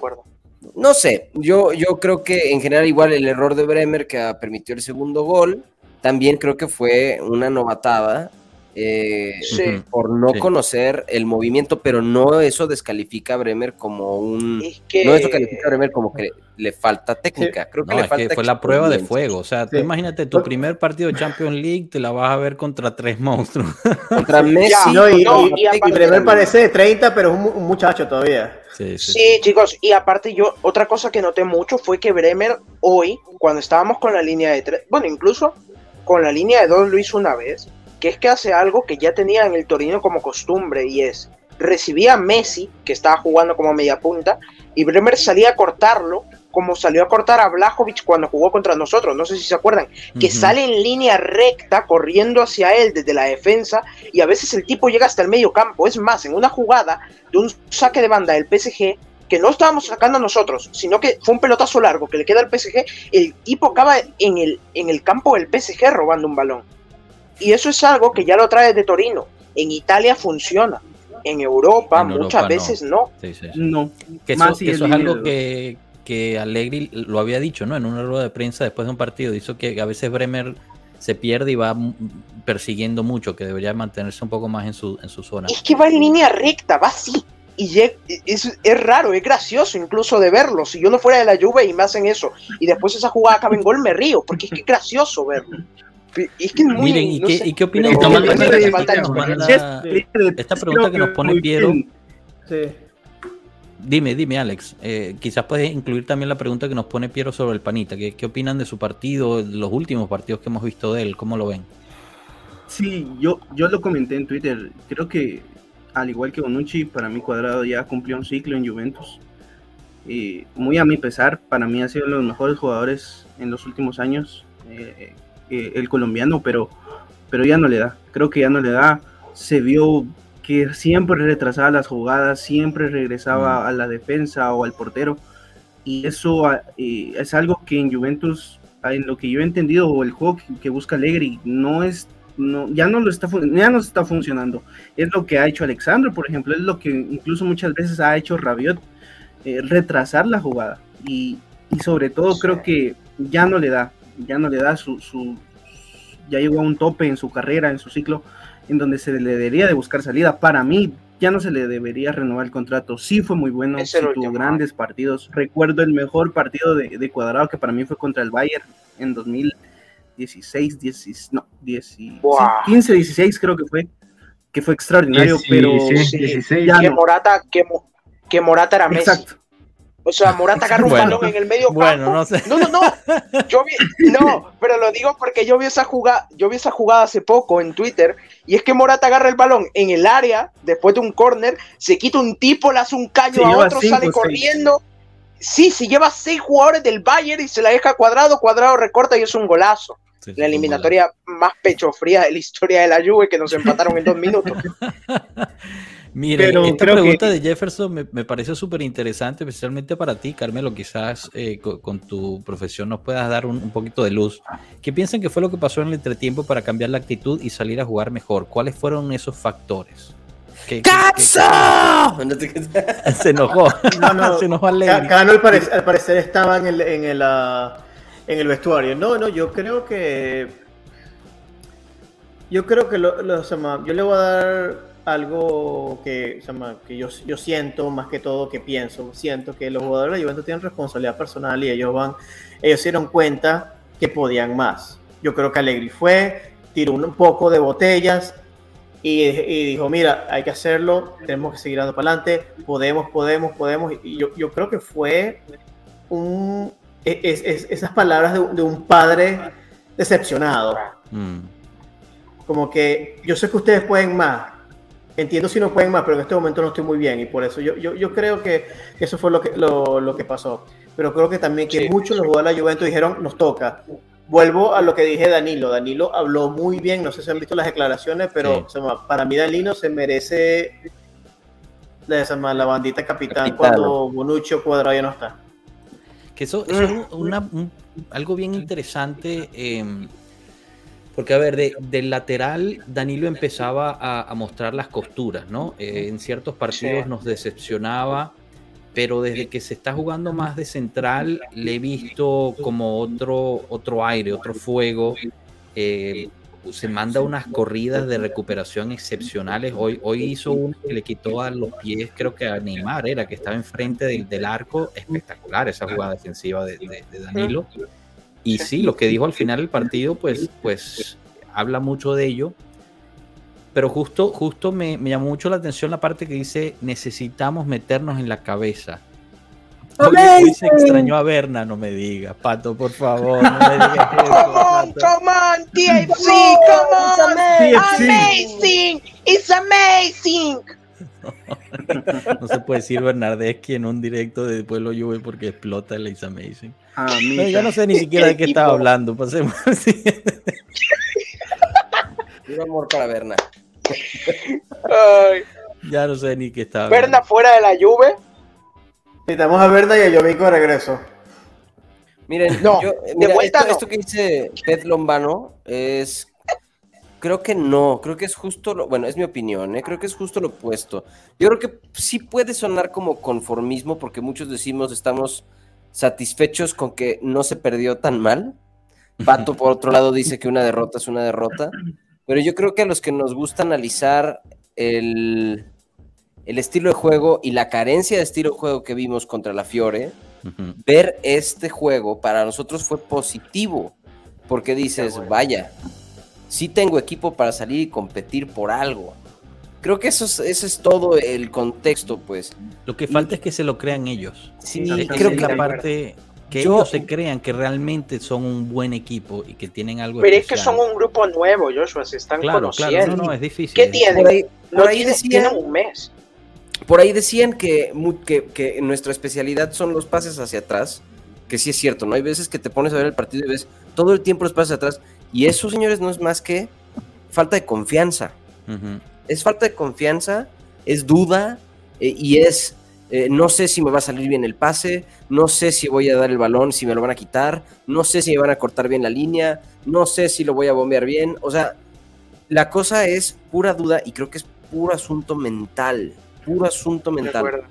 no sé, yo, yo creo que en general igual el error de Bremer que permitió el segundo gol, también creo que fue una novatada eh, por no conocer el movimiento, pero no eso descalifica a Bremer como un... No eso califica a Bremer como que le falta técnica, creo que le falta
fue la prueba de fuego, o sea, imagínate tu primer partido de Champions League, te la vas a ver contra tres monstruos.
contra Messi. y, Bremer parece de 30, pero es un, muchacho todavía.
Sí, sí, chicos, y aparte yo, otra cosa que noté mucho fue que Bremer hoy, cuando estábamos con la línea de tres, bueno, incluso con la línea de dos lo hizo una vez, que es que hace algo que ya tenía en el Torino como costumbre y es recibía a Messi, que estaba jugando como media punta, y Bremer salía a cortarlo como salió a cortar a Blajovic cuando jugó contra nosotros, no sé si se acuerdan, que sale en línea recta corriendo hacia él desde la defensa y a veces el tipo llega hasta el medio campo. Es más, en una jugada de un saque de banda del PSG, que no estábamos sacando a nosotros, sino que fue un pelotazo largo que le queda al PSG, el tipo acaba en el, en el campo del PSG robando un balón. Y eso es algo que ya lo trae de Torino. En Italia funciona. En Europa muchas veces no.
No. Que eso, es algo que, que Allegri lo había dicho, ¿no? En una rueda de prensa después de un partido. Dijo que a veces Bremer se pierde y va persiguiendo mucho, que debería mantenerse un poco más en su, en su zona.
Es que va en línea recta, va así. Y es, es, raro, es gracioso incluso de verlo. Si yo no fuera de la lluvia y me hacen eso, y después esa jugada acaba en gol, me río, porque es que es gracioso verlo. Es que muy,
Miren, ¿y, qué, ¿y qué opinan? Esta pregunta que nos pone Piero. Dime, dime, Alex. Eh, quizás puedes incluir también la pregunta que nos pone Piero sobre el Panita. ¿Qué, ¿Qué, opinan de su partido, los últimos partidos que hemos visto de él? ¿Cómo lo ven?
Sí, yo, yo lo comenté en Twitter. Creo que, al igual que Bonucci, para mí Cuadrado ya cumplió un ciclo en Juventus. Y muy a mi pesar, para mí ha sido uno de los mejores jugadores en los últimos años. Eh, eh, el colombiano, pero, pero ya no le da. Creo que ya no le da. Se vio que siempre retrasaba las jugadas, siempre regresaba mm. a la defensa o al portero. Y eso ah, eh, es algo que en Juventus, ah, en lo que yo he entendido, o el juego que, busca Allegri, no es, no, ya, no lo está, ya no está funcionando. Es lo que ha hecho Alexandro, por ejemplo, es lo que incluso muchas veces ha hecho Rabiot, eh, retrasar la jugada. Y, y sobre todo creo que ya no le da ya no le da su, su, ya llegó a un tope en su carrera, en su ciclo, en donde se le debería de buscar salida. Para mí, ya no se le debería renovar el contrato. Sí fue muy bueno, tuvo grandes partidos. Recuerdo el mejor partido de, Cuadrado que para mí fue contra el Bayern en 2016, 16, no, 15, 16 creo que fue, que fue extraordinario, pero
que, Morata, que, que Morata era Messi. Exacto. O sea, Morata agarra un balón en el medio campo. no, no, no, Yo vi, no, pero lo digo porque yo vi esa jugada, yo vi esa jugada hace poco en Twitter y es que Morata agarra el balón en el área después de un córner, se quita un tipo, le hace un caño a otro, sale corriendo. Sí, se lleva seis jugadores del Bayern y se la deja cuadrado, cuadrado recorta y es un golazo. la eliminatoria más pecho fría de la historia de la Juve que nos empataron en dos minutos.
Mire, esta pregunta de Jefferson me, me pareció súper interesante, especialmente para ti, Carmelo. Quizás eh, con, tu profesión nos puedas dar un, poquito de luz. ¿Qué piensan que fue lo que pasó en el entretiempo para cambiar la actitud y salir a jugar mejor? ¿Cuáles fueron esos factores?
¡Caxo!
Se enojó. No, no. Se enojó al,
al, parecer, estaba en el, en, el, ah, en el vestuario. No, no, yo creo que. Yo creo que lo, lo, yo le voy a dar algo que, que yo, yo siento más que todo que pienso. Siento que los jugadores de la Juventus tienen responsabilidad personal y ellos van, ellos se dieron cuenta que podían más. Yo creo que Allegri fue, tiró un poco de botellas y, dijo, mira, hay que hacerlo, tenemos que seguir dando para adelante, podemos, podemos, podemos. Y yo, yo creo que fue un, es, esas palabras de, un padre decepcionado. Mm. Como que yo sé que ustedes pueden más, entiendo si no pueden más, pero en este momento no estoy muy bien y por eso yo, yo, yo creo que eso fue lo que, lo, lo que pasó. Pero creo que también que muchos los jugadores de la Juventus dijeron, nos toca. Vuelvo a lo que dije Danilo. Danilo habló muy bien, no sé si han visto las declaraciones, pero para mí Danilo se merece la, la bandita capitán, cuando Bonucci o Cuadrado ya no está.
Que eso, es algo bien interesante. Em, porque, a ver, de, del lateral, Danilo empezaba a, mostrar las costuras, ¿no? Eh, en ciertos partidos nos decepcionaba, pero desde que se está jugando más de central, le he visto como otro, otro aire, otro fuego. Eh, se manda unas corridas de recuperación excepcionales. Hoy, hoy hizo uno que le quitó a los pies, creo que a Neymar era, que estaba enfrente del, del arco. Espectacular esa jugada defensiva de, de, Danilo. Y sí, lo que dijo al final del partido, pues, pues habla mucho de ello. Pero justo, justo me, me llamó mucho la atención la parte que dice, necesitamos meternos en la cabeza Hoy, se extrañó a Berna, no me digas, Pato, por favor, no me digas eso.
Come on, come on, TFC, come on, amazing, it's amazing.
No, se puede decir Bernardeschi en un directo de Pueblo Juve porque explota el It's Amazing. Ah, ya no sé ni siquiera de qué estaba hablando. Pasemos al siguiente.
Puro amor para Berna.
Ya no sé ni qué estaba.
Berna fuera de la Juve
Necesitamos a Berna y a Yomico de regreso.
Miren, no, de vuelta esto, que dice Pet Lombano es. Creo que no, creo que es justo lo. Bueno, es mi opinión, ¿eh? creo que es justo lo opuesto. Yo creo que sí puede sonar como conformismo, porque muchos decimos estamos satisfechos con que no se perdió tan mal. Pato, por otro lado, dice que una derrota es una derrota. Pero yo creo que a los que nos gusta analizar el, el estilo de juego y la carencia de estilo de juego que vimos contra la Fiore, ver este juego para nosotros fue positivo, porque dices, vaya, sí tengo equipo para salir y competir por algo. Creo que eso es, eso es todo el contexto, pues.
Lo que falta es que se lo crean ellos. Sí, creo que la parte que ellos se crean que realmente son un buen equipo y que tienen algo
Pero es que son un grupo nuevo, Joshua, se están
claro,
conociendo.
Claro, no, no, es difícil.
¿Qué tienen? no tienen un mes.
Por ahí decían que, que, nuestra especialidad son los pases hacia atrás, que sí es cierto, ¿no? Hay veces que te pones a ver el partido y ves todo el tiempo los pases hacia atrás, y eso, señores, no es más que falta de confianza. Es falta de confianza, es duda, eh, y es eh, no sé si me va a salir bien el pase, no sé si voy a dar el balón, si me lo van a quitar, no sé si me van a cortar bien la línea, no sé si lo voy a bombear bien. O sea, la cosa es pura duda y creo que es puro asunto mental puro asunto mental.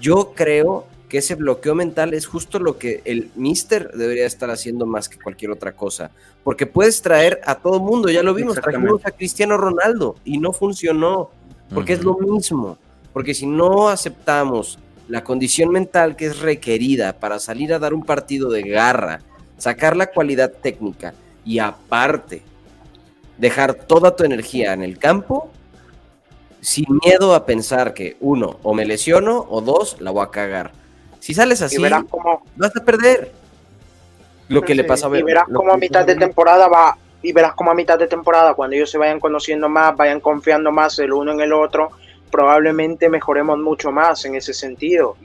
Yo creo que ese bloqueo mental es justo lo que el Mister debería estar haciendo más que cualquier otra cosa. Porque puedes traer a todo mundo, ya lo vimos, trajimos a Cristiano Ronaldo y no funcionó, porque es lo mismo. Porque si no aceptamos la condición mental que es requerida para salir a dar un partido de garra, sacar la cualidad técnica y aparte dejar toda tu energía en el campo, sin miedo a pensar que uno, o me lesiono, o dos, la voy a cagar. Si sales así, vas a perder. Lo que le pasa a
ver. Y verás como a mitad de temporada va, y verás como a mitad de temporada, cuando ellos se vayan conociendo más, vayan confiando más el uno en el otro, probablemente mejoremos mucho más en ese sentido.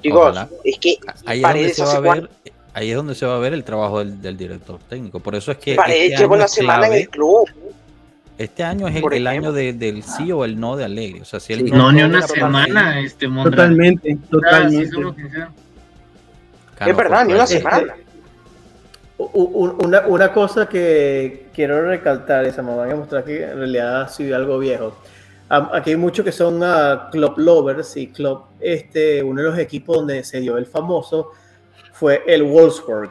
Digo, es que
ahí es, donde se va a ver, ahí es donde se va a ver el trabajo del, director técnico. Por eso es que.
Parece este que semana en el club.
Este año es el, año del sí o el no de Alegre. O sea, si
no, ni una semana, este
Totalmente, totalmente.
es verdad, ni una este, semana.
Una, una, cosa que quiero recalcar, esa me voy a mostrar que en realidad ha sido algo viejo. Aquí hay muchos que son uh, club lovers y club, este, uno de los equipos donde se dio el famoso fue el Wolfsburg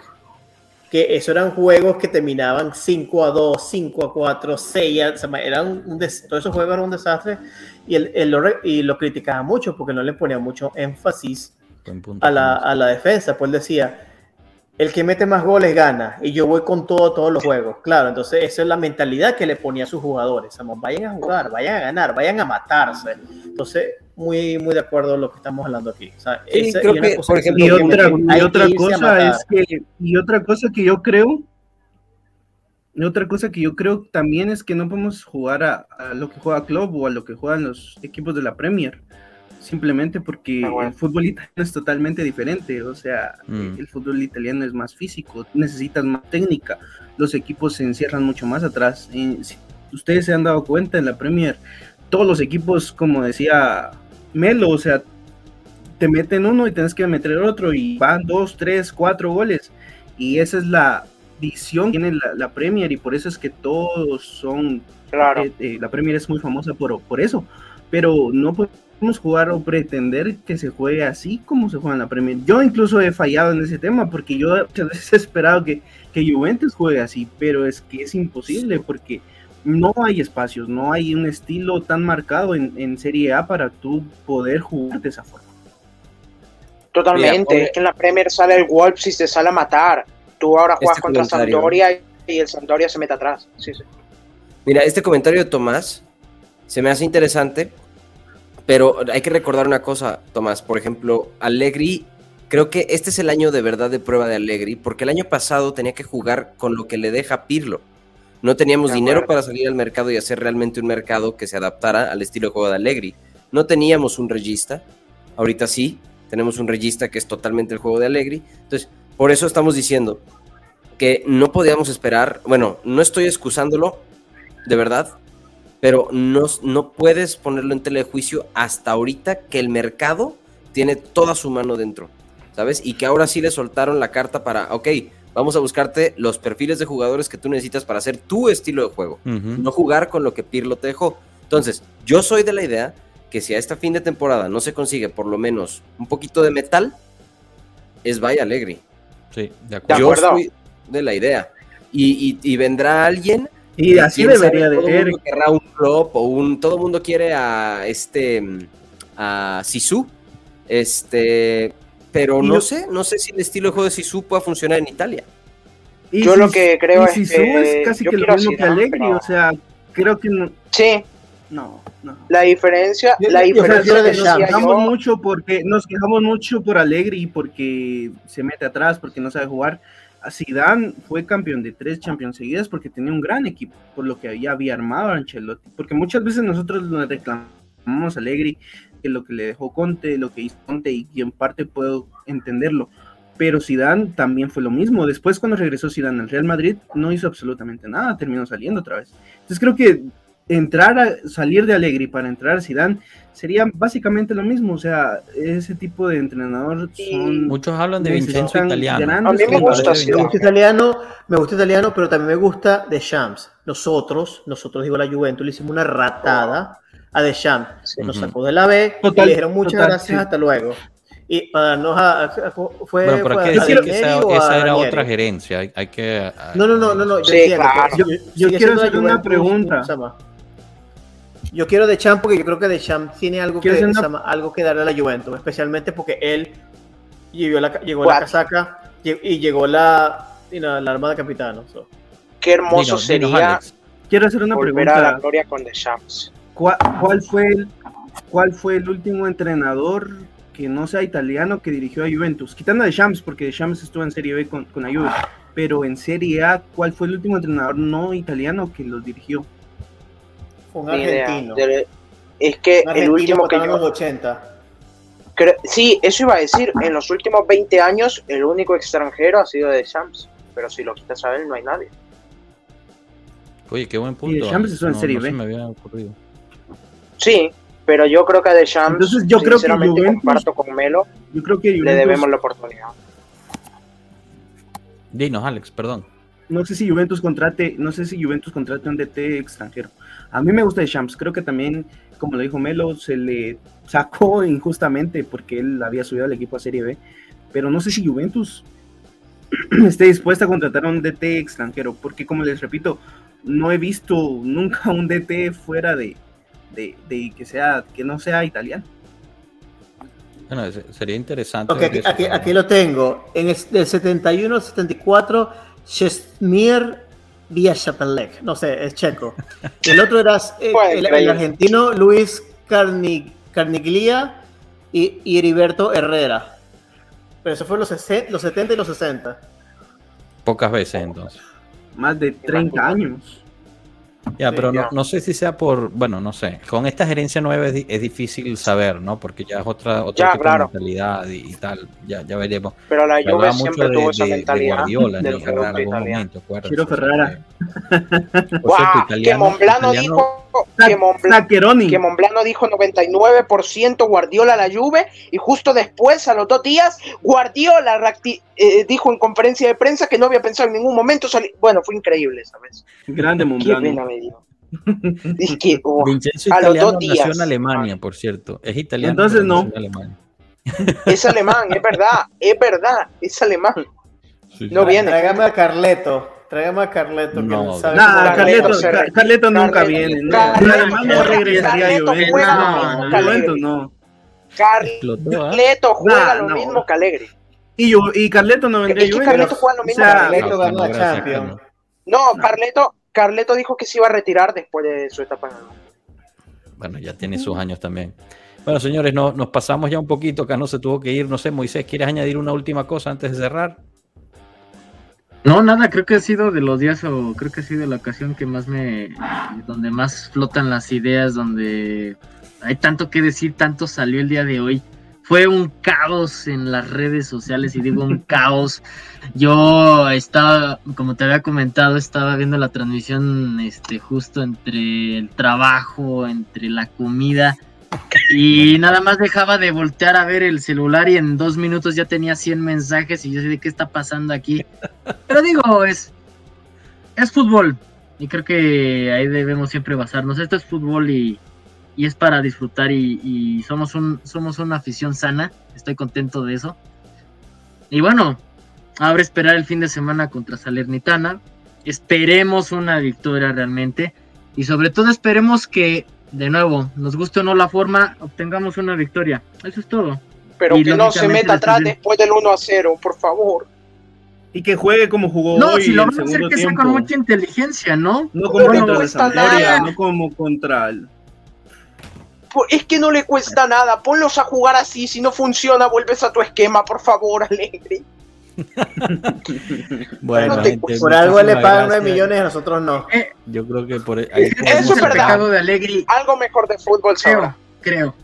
que eso eran juegos que terminaban 5 a 2, 5 a 4, 6 a, eran un todos esos juegos eran un desastre y, él, lo, y lo criticaba mucho porque no le ponía mucho énfasis a la, a la, defensa, pues decía, el que mete más goles gana y yo voy con todo todos los juegos. Claro, entonces esa es la mentalidad que le ponía a sus jugadores. vayan a jugar, vayan a ganar, vayan a matarse. Entonces, muy, muy de acuerdo con lo que estamos hablando aquí.
y, otra, cosa es que, y otra cosa que yo creo, y otra cosa que yo creo también es que no podemos jugar a, a lo que juega Club o a lo que juegan los equipos de la Premier simplemente porque ah, el fútbol italiano es totalmente diferente, o sea, mm. el fútbol italiano es más físico, necesitas más técnica, los equipos se encierran mucho más atrás. si ustedes se han dado cuenta en la Premier, todos los equipos, como decía Melo, o sea, te meten uno y tienes que meter otro y van dos, tres, cuatro goles. Y esa es la visión que tiene la, Premier y por eso es que todos son... Claro. Eh, eh, la Premier es muy famosa por, por eso, pero no podemos jugar o pretender que se juegue así como se juega en la Premier. Yo incluso he fallado en ese tema porque yo muchas veces he esperado que, que Juventus juegue así, pero es que es imposible porque no hay espacios, no hay un estilo tan marcado en, en Serie A para tú poder jugar de esa forma.
Totalmente, es que en la Premier sale el Wolves y se sale a matar. Tú ahora juegas este contra Sampdoria y el Sampdoria se mete atrás. Sí, sí.
Mira, este comentario de Tomás se me hace interesante pero hay que recordar una cosa, Tomás. Por ejemplo, Allegri, creo que este es el año de verdad de prueba de Allegri, porque el año pasado tenía que jugar con lo que le deja Pirlo. No teníamos dinero para salir al mercado y hacer realmente un mercado que se adaptara al estilo de juego de Allegri. No teníamos un regista, ahorita sí, tenemos un regista que es totalmente el juego de Allegri. Entonces, por eso estamos diciendo que no podíamos esperar, bueno, no estoy excusándolo, de verdad, pero no, no puedes ponerlo en telejuicio hasta ahorita que el mercado tiene toda su mano dentro, ¿sabes? Y que ahora sí le soltaron la carta para, ok, vamos a buscarte los perfiles de jugadores que tú necesitas para hacer tu estilo de juego, no jugar con lo que Pirlo te dejó. Entonces, yo soy de la idea que si a esta fin de temporada no se consigue por lo menos un poquito de metal, es vaya alegre.
Sí, de acuerdo.
Yo soy de la idea. y vendrá alguien
y así debería de ser.
Querrá un flop o un. Todo el mundo quiere a este. a Sisu. Este. Pero no sé, no sé si el estilo de juego de Sisu pueda funcionar en Italia.
yo lo que creo es
Sisu es casi que lo mismo que Allegri, o sea, creo que no.
Sí.
No, no.
La diferencia, la diferencia
nos quejamos mucho porque nos quejamos mucho por Allegri porque se mete atrás, porque no sabe jugar Zidane fue campeón de tres Champions seguidas porque tenía un gran equipo, por lo que ya había armado a Ancelotti. Porque muchas veces nosotros le reclamamos a Allegri que lo que le dejó Conte, lo que hizo Conte, y en parte puedo entenderlo. Pero Zidane también fue lo mismo. Después cuando regresó Zidane al Real Madrid no hizo absolutamente nada, terminó saliendo otra vez. Entonces creo que entrar a salir de Allegri para entrar a Zidane sería básicamente lo mismo, o sea, ese tipo de entrenador son
muchos hablan de Vincenzo italiano.
A mí me gusta, me gusta italiano, me gusta italiano, pero también me gusta De Champs. Nosotros, nosotros digo la Juventus, le hicimos una ratada a De Champs. Nos sacó de la B y le dijeron muchas gracias, hasta luego. Y para darnos a, fue,
bueno, pero hay que decir que esa, era otra gerencia, hay, que
No, no, no, no, no, yo,
yo, quiero hacer una pregunta.
Yo quiero de Champ porque yo creo que de Champ tiene algo que, algo que darle a la Juventus, especialmente porque él llegó la, llegó la casaca y llegó la, la armada capitana.
Qué hermoso sería.
quiero hacer una pregunta.
A la gloria con The Champs.
¿Cuál, fue el, ¿Cuál fue el último entrenador que no sea italiano que dirigió a Juventus? Quitando a The Champs, porque The Champs estuvo en Serie B con, con la Juve. Pero en Serie A, ¿cuál fue el último entrenador no italiano que los dirigió?
un argentino.
Es que el último que
yo... 80.
sí, eso iba a decir. En los últimos 20 años, el único extranjero ha sido de Shams. Pero si lo quitas a él, no hay nadie.
Oye, qué buen punto.
Y Shams es en Serie B.
me había ocurrido.
Sí, pero yo creo que a Shams,
Entonces, yo creo que
comparto con Melo,
yo creo que
le debemos la oportunidad.
Dinos, Alex, perdón.
No sé si Juventus contrate, no sé si Juventus contrate un DT extranjero. A mí me gusta de Champs, creo que también, como lo dijo Melo, se le sacó injustamente porque él había subido al equipo a Serie B, pero no sé si Juventus esté dispuesta a contratar a un DT extranjero, porque como les repito, no he visto nunca un DT fuera de, de, que sea que no sea italiano.
Bueno, sería interesante.
aquí, lo tengo. En el, 71-74, Chesmir Chapelec. No sé, es checo. El otro era eh, el, argentino Luis Carniglia y, y, Heriberto Herrera. Pero eso fue los, los 70 y los 60.
Pocas veces entonces.
Más de 30 años.
Ya, pero no, no, sé si sea por, bueno, no sé. Con esta gerencia nueva es, difícil saber, ¿no? Porque ya es otra, otra mentalidad y, tal. Ya, ya veremos.
Pero la Juve siempre tuvo esa mentalidad.
De Guardiola, en algún momento,
Quiero Ferrara.
Wow, que Monblano dijo que Monblano, que Monblano dijo 99% Guardiola la Juve y justo después, a los dos días, Guardiola eh, dijo en conferencia de prensa que no había pensado en ningún momento salir. Bueno, fue increíble esa vez.
Grande Monblano.
Es que, oh, Vincenzo a italiano los dos nació en Alemania, por cierto. Es italiano.
Entonces no.
Es alemán, es verdad, es verdad, es alemán. no viene.
Tráigame a Carleto. Tráigame a Carleto.
No, que Nah, Carleto, Carleto, nunca viene. No, Alemán no regresaría a Juventus. No,
Carleto juega lo mismo que Alegre.
Y, yo, y Carleto no vendría a
Juventus. Carleto juega lo mismo. Carleto ganó a Champions. No, Carleto, Carleto dijo que se iba a retirar después de su etapa.
Bueno, ya tiene sus años también. Bueno, señores, no, nos pasamos ya un poquito. Acá no se tuvo que ir. No sé, Moisés, ¿quieres añadir una última cosa antes de cerrar?
No, nada, creo que ha sido de los días o creo que ha sido la ocasión que más me. donde más flotan las ideas, donde hay tanto que decir, tanto salió el día de hoy fue un caos en las redes sociales y digo un caos. Yo estaba, como te había comentado, estaba viendo la transmisión este justo entre el trabajo, entre la comida y nada más dejaba de voltear a ver el celular y en dos minutos ya tenía 100 mensajes y yo sé de qué está pasando aquí. Pero digo, es es fútbol y creo que ahí debemos siempre basarnos. Esto es fútbol y y es para disfrutar y, somos, un, somos una afición sana, estoy contento de eso. Y bueno, ahora esperar el fin de semana contra Salernitana, esperemos una victoria realmente y sobre todo esperemos que, de nuevo, nos guste o no la forma, obtengamos una victoria, eso es todo.
Pero que no se meta atrás después del 1 a 0, por favor.
Y que juegue como jugó
no, si lo van a hacer que sea con mucha inteligencia, ¿no?
No como contra el no como contra el
es que no le cuesta nada, ponlos a jugar así, si no funciona vuelves a tu esquema, por favor, Alegre.
bueno, por algo le pagan 9 millones y a nosotros no.
Eh, Yo creo que por
ahí, eso es verdad. De Algo mejor de fútbol
creo, creo.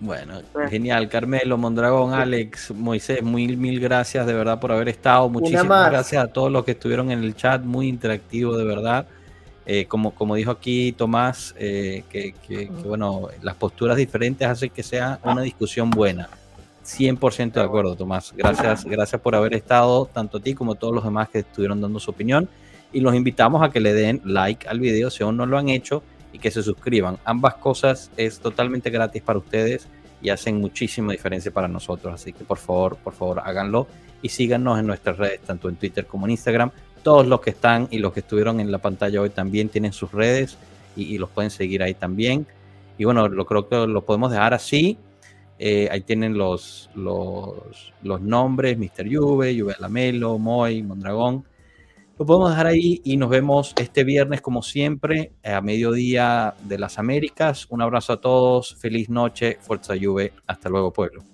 Bueno, eh. genial, Carmelo, Mondragón, Alex, Moisés, mil, mil gracias de verdad por haber estado. Muchísimas gracias a todos los que estuvieron en el chat, muy interactivo de verdad. Eh, como, como dijo aquí Tomás, eh, que, bueno, las posturas diferentes hacen que sea una discusión buena. 100% de acuerdo, Tomás. Gracias, gracias por haber estado, tanto a ti como a todos los demás que estuvieron dando su opinión. Y los invitamos a que le den like al video si aún no lo han hecho y que se suscriban. Ambas cosas es totalmente gratis para ustedes y hacen muchísima diferencia para nosotros. Así que por favor, por favor, háganlo y síganos en nuestras redes, tanto en Twitter como en Instagram todos los que están y los que estuvieron en la pantalla hoy también tienen sus redes y, los pueden seguir ahí también. Y bueno, lo creo que lo podemos dejar así. Eh, ahí tienen los, los, los nombres, Mr. Juve, Juve Lamelo, Moy, Mondragón. Lo podemos dejar ahí y nos vemos este viernes como siempre a mediodía de las Américas. Un abrazo a todos, feliz noche, Fuerza Juve, hasta luego pueblo.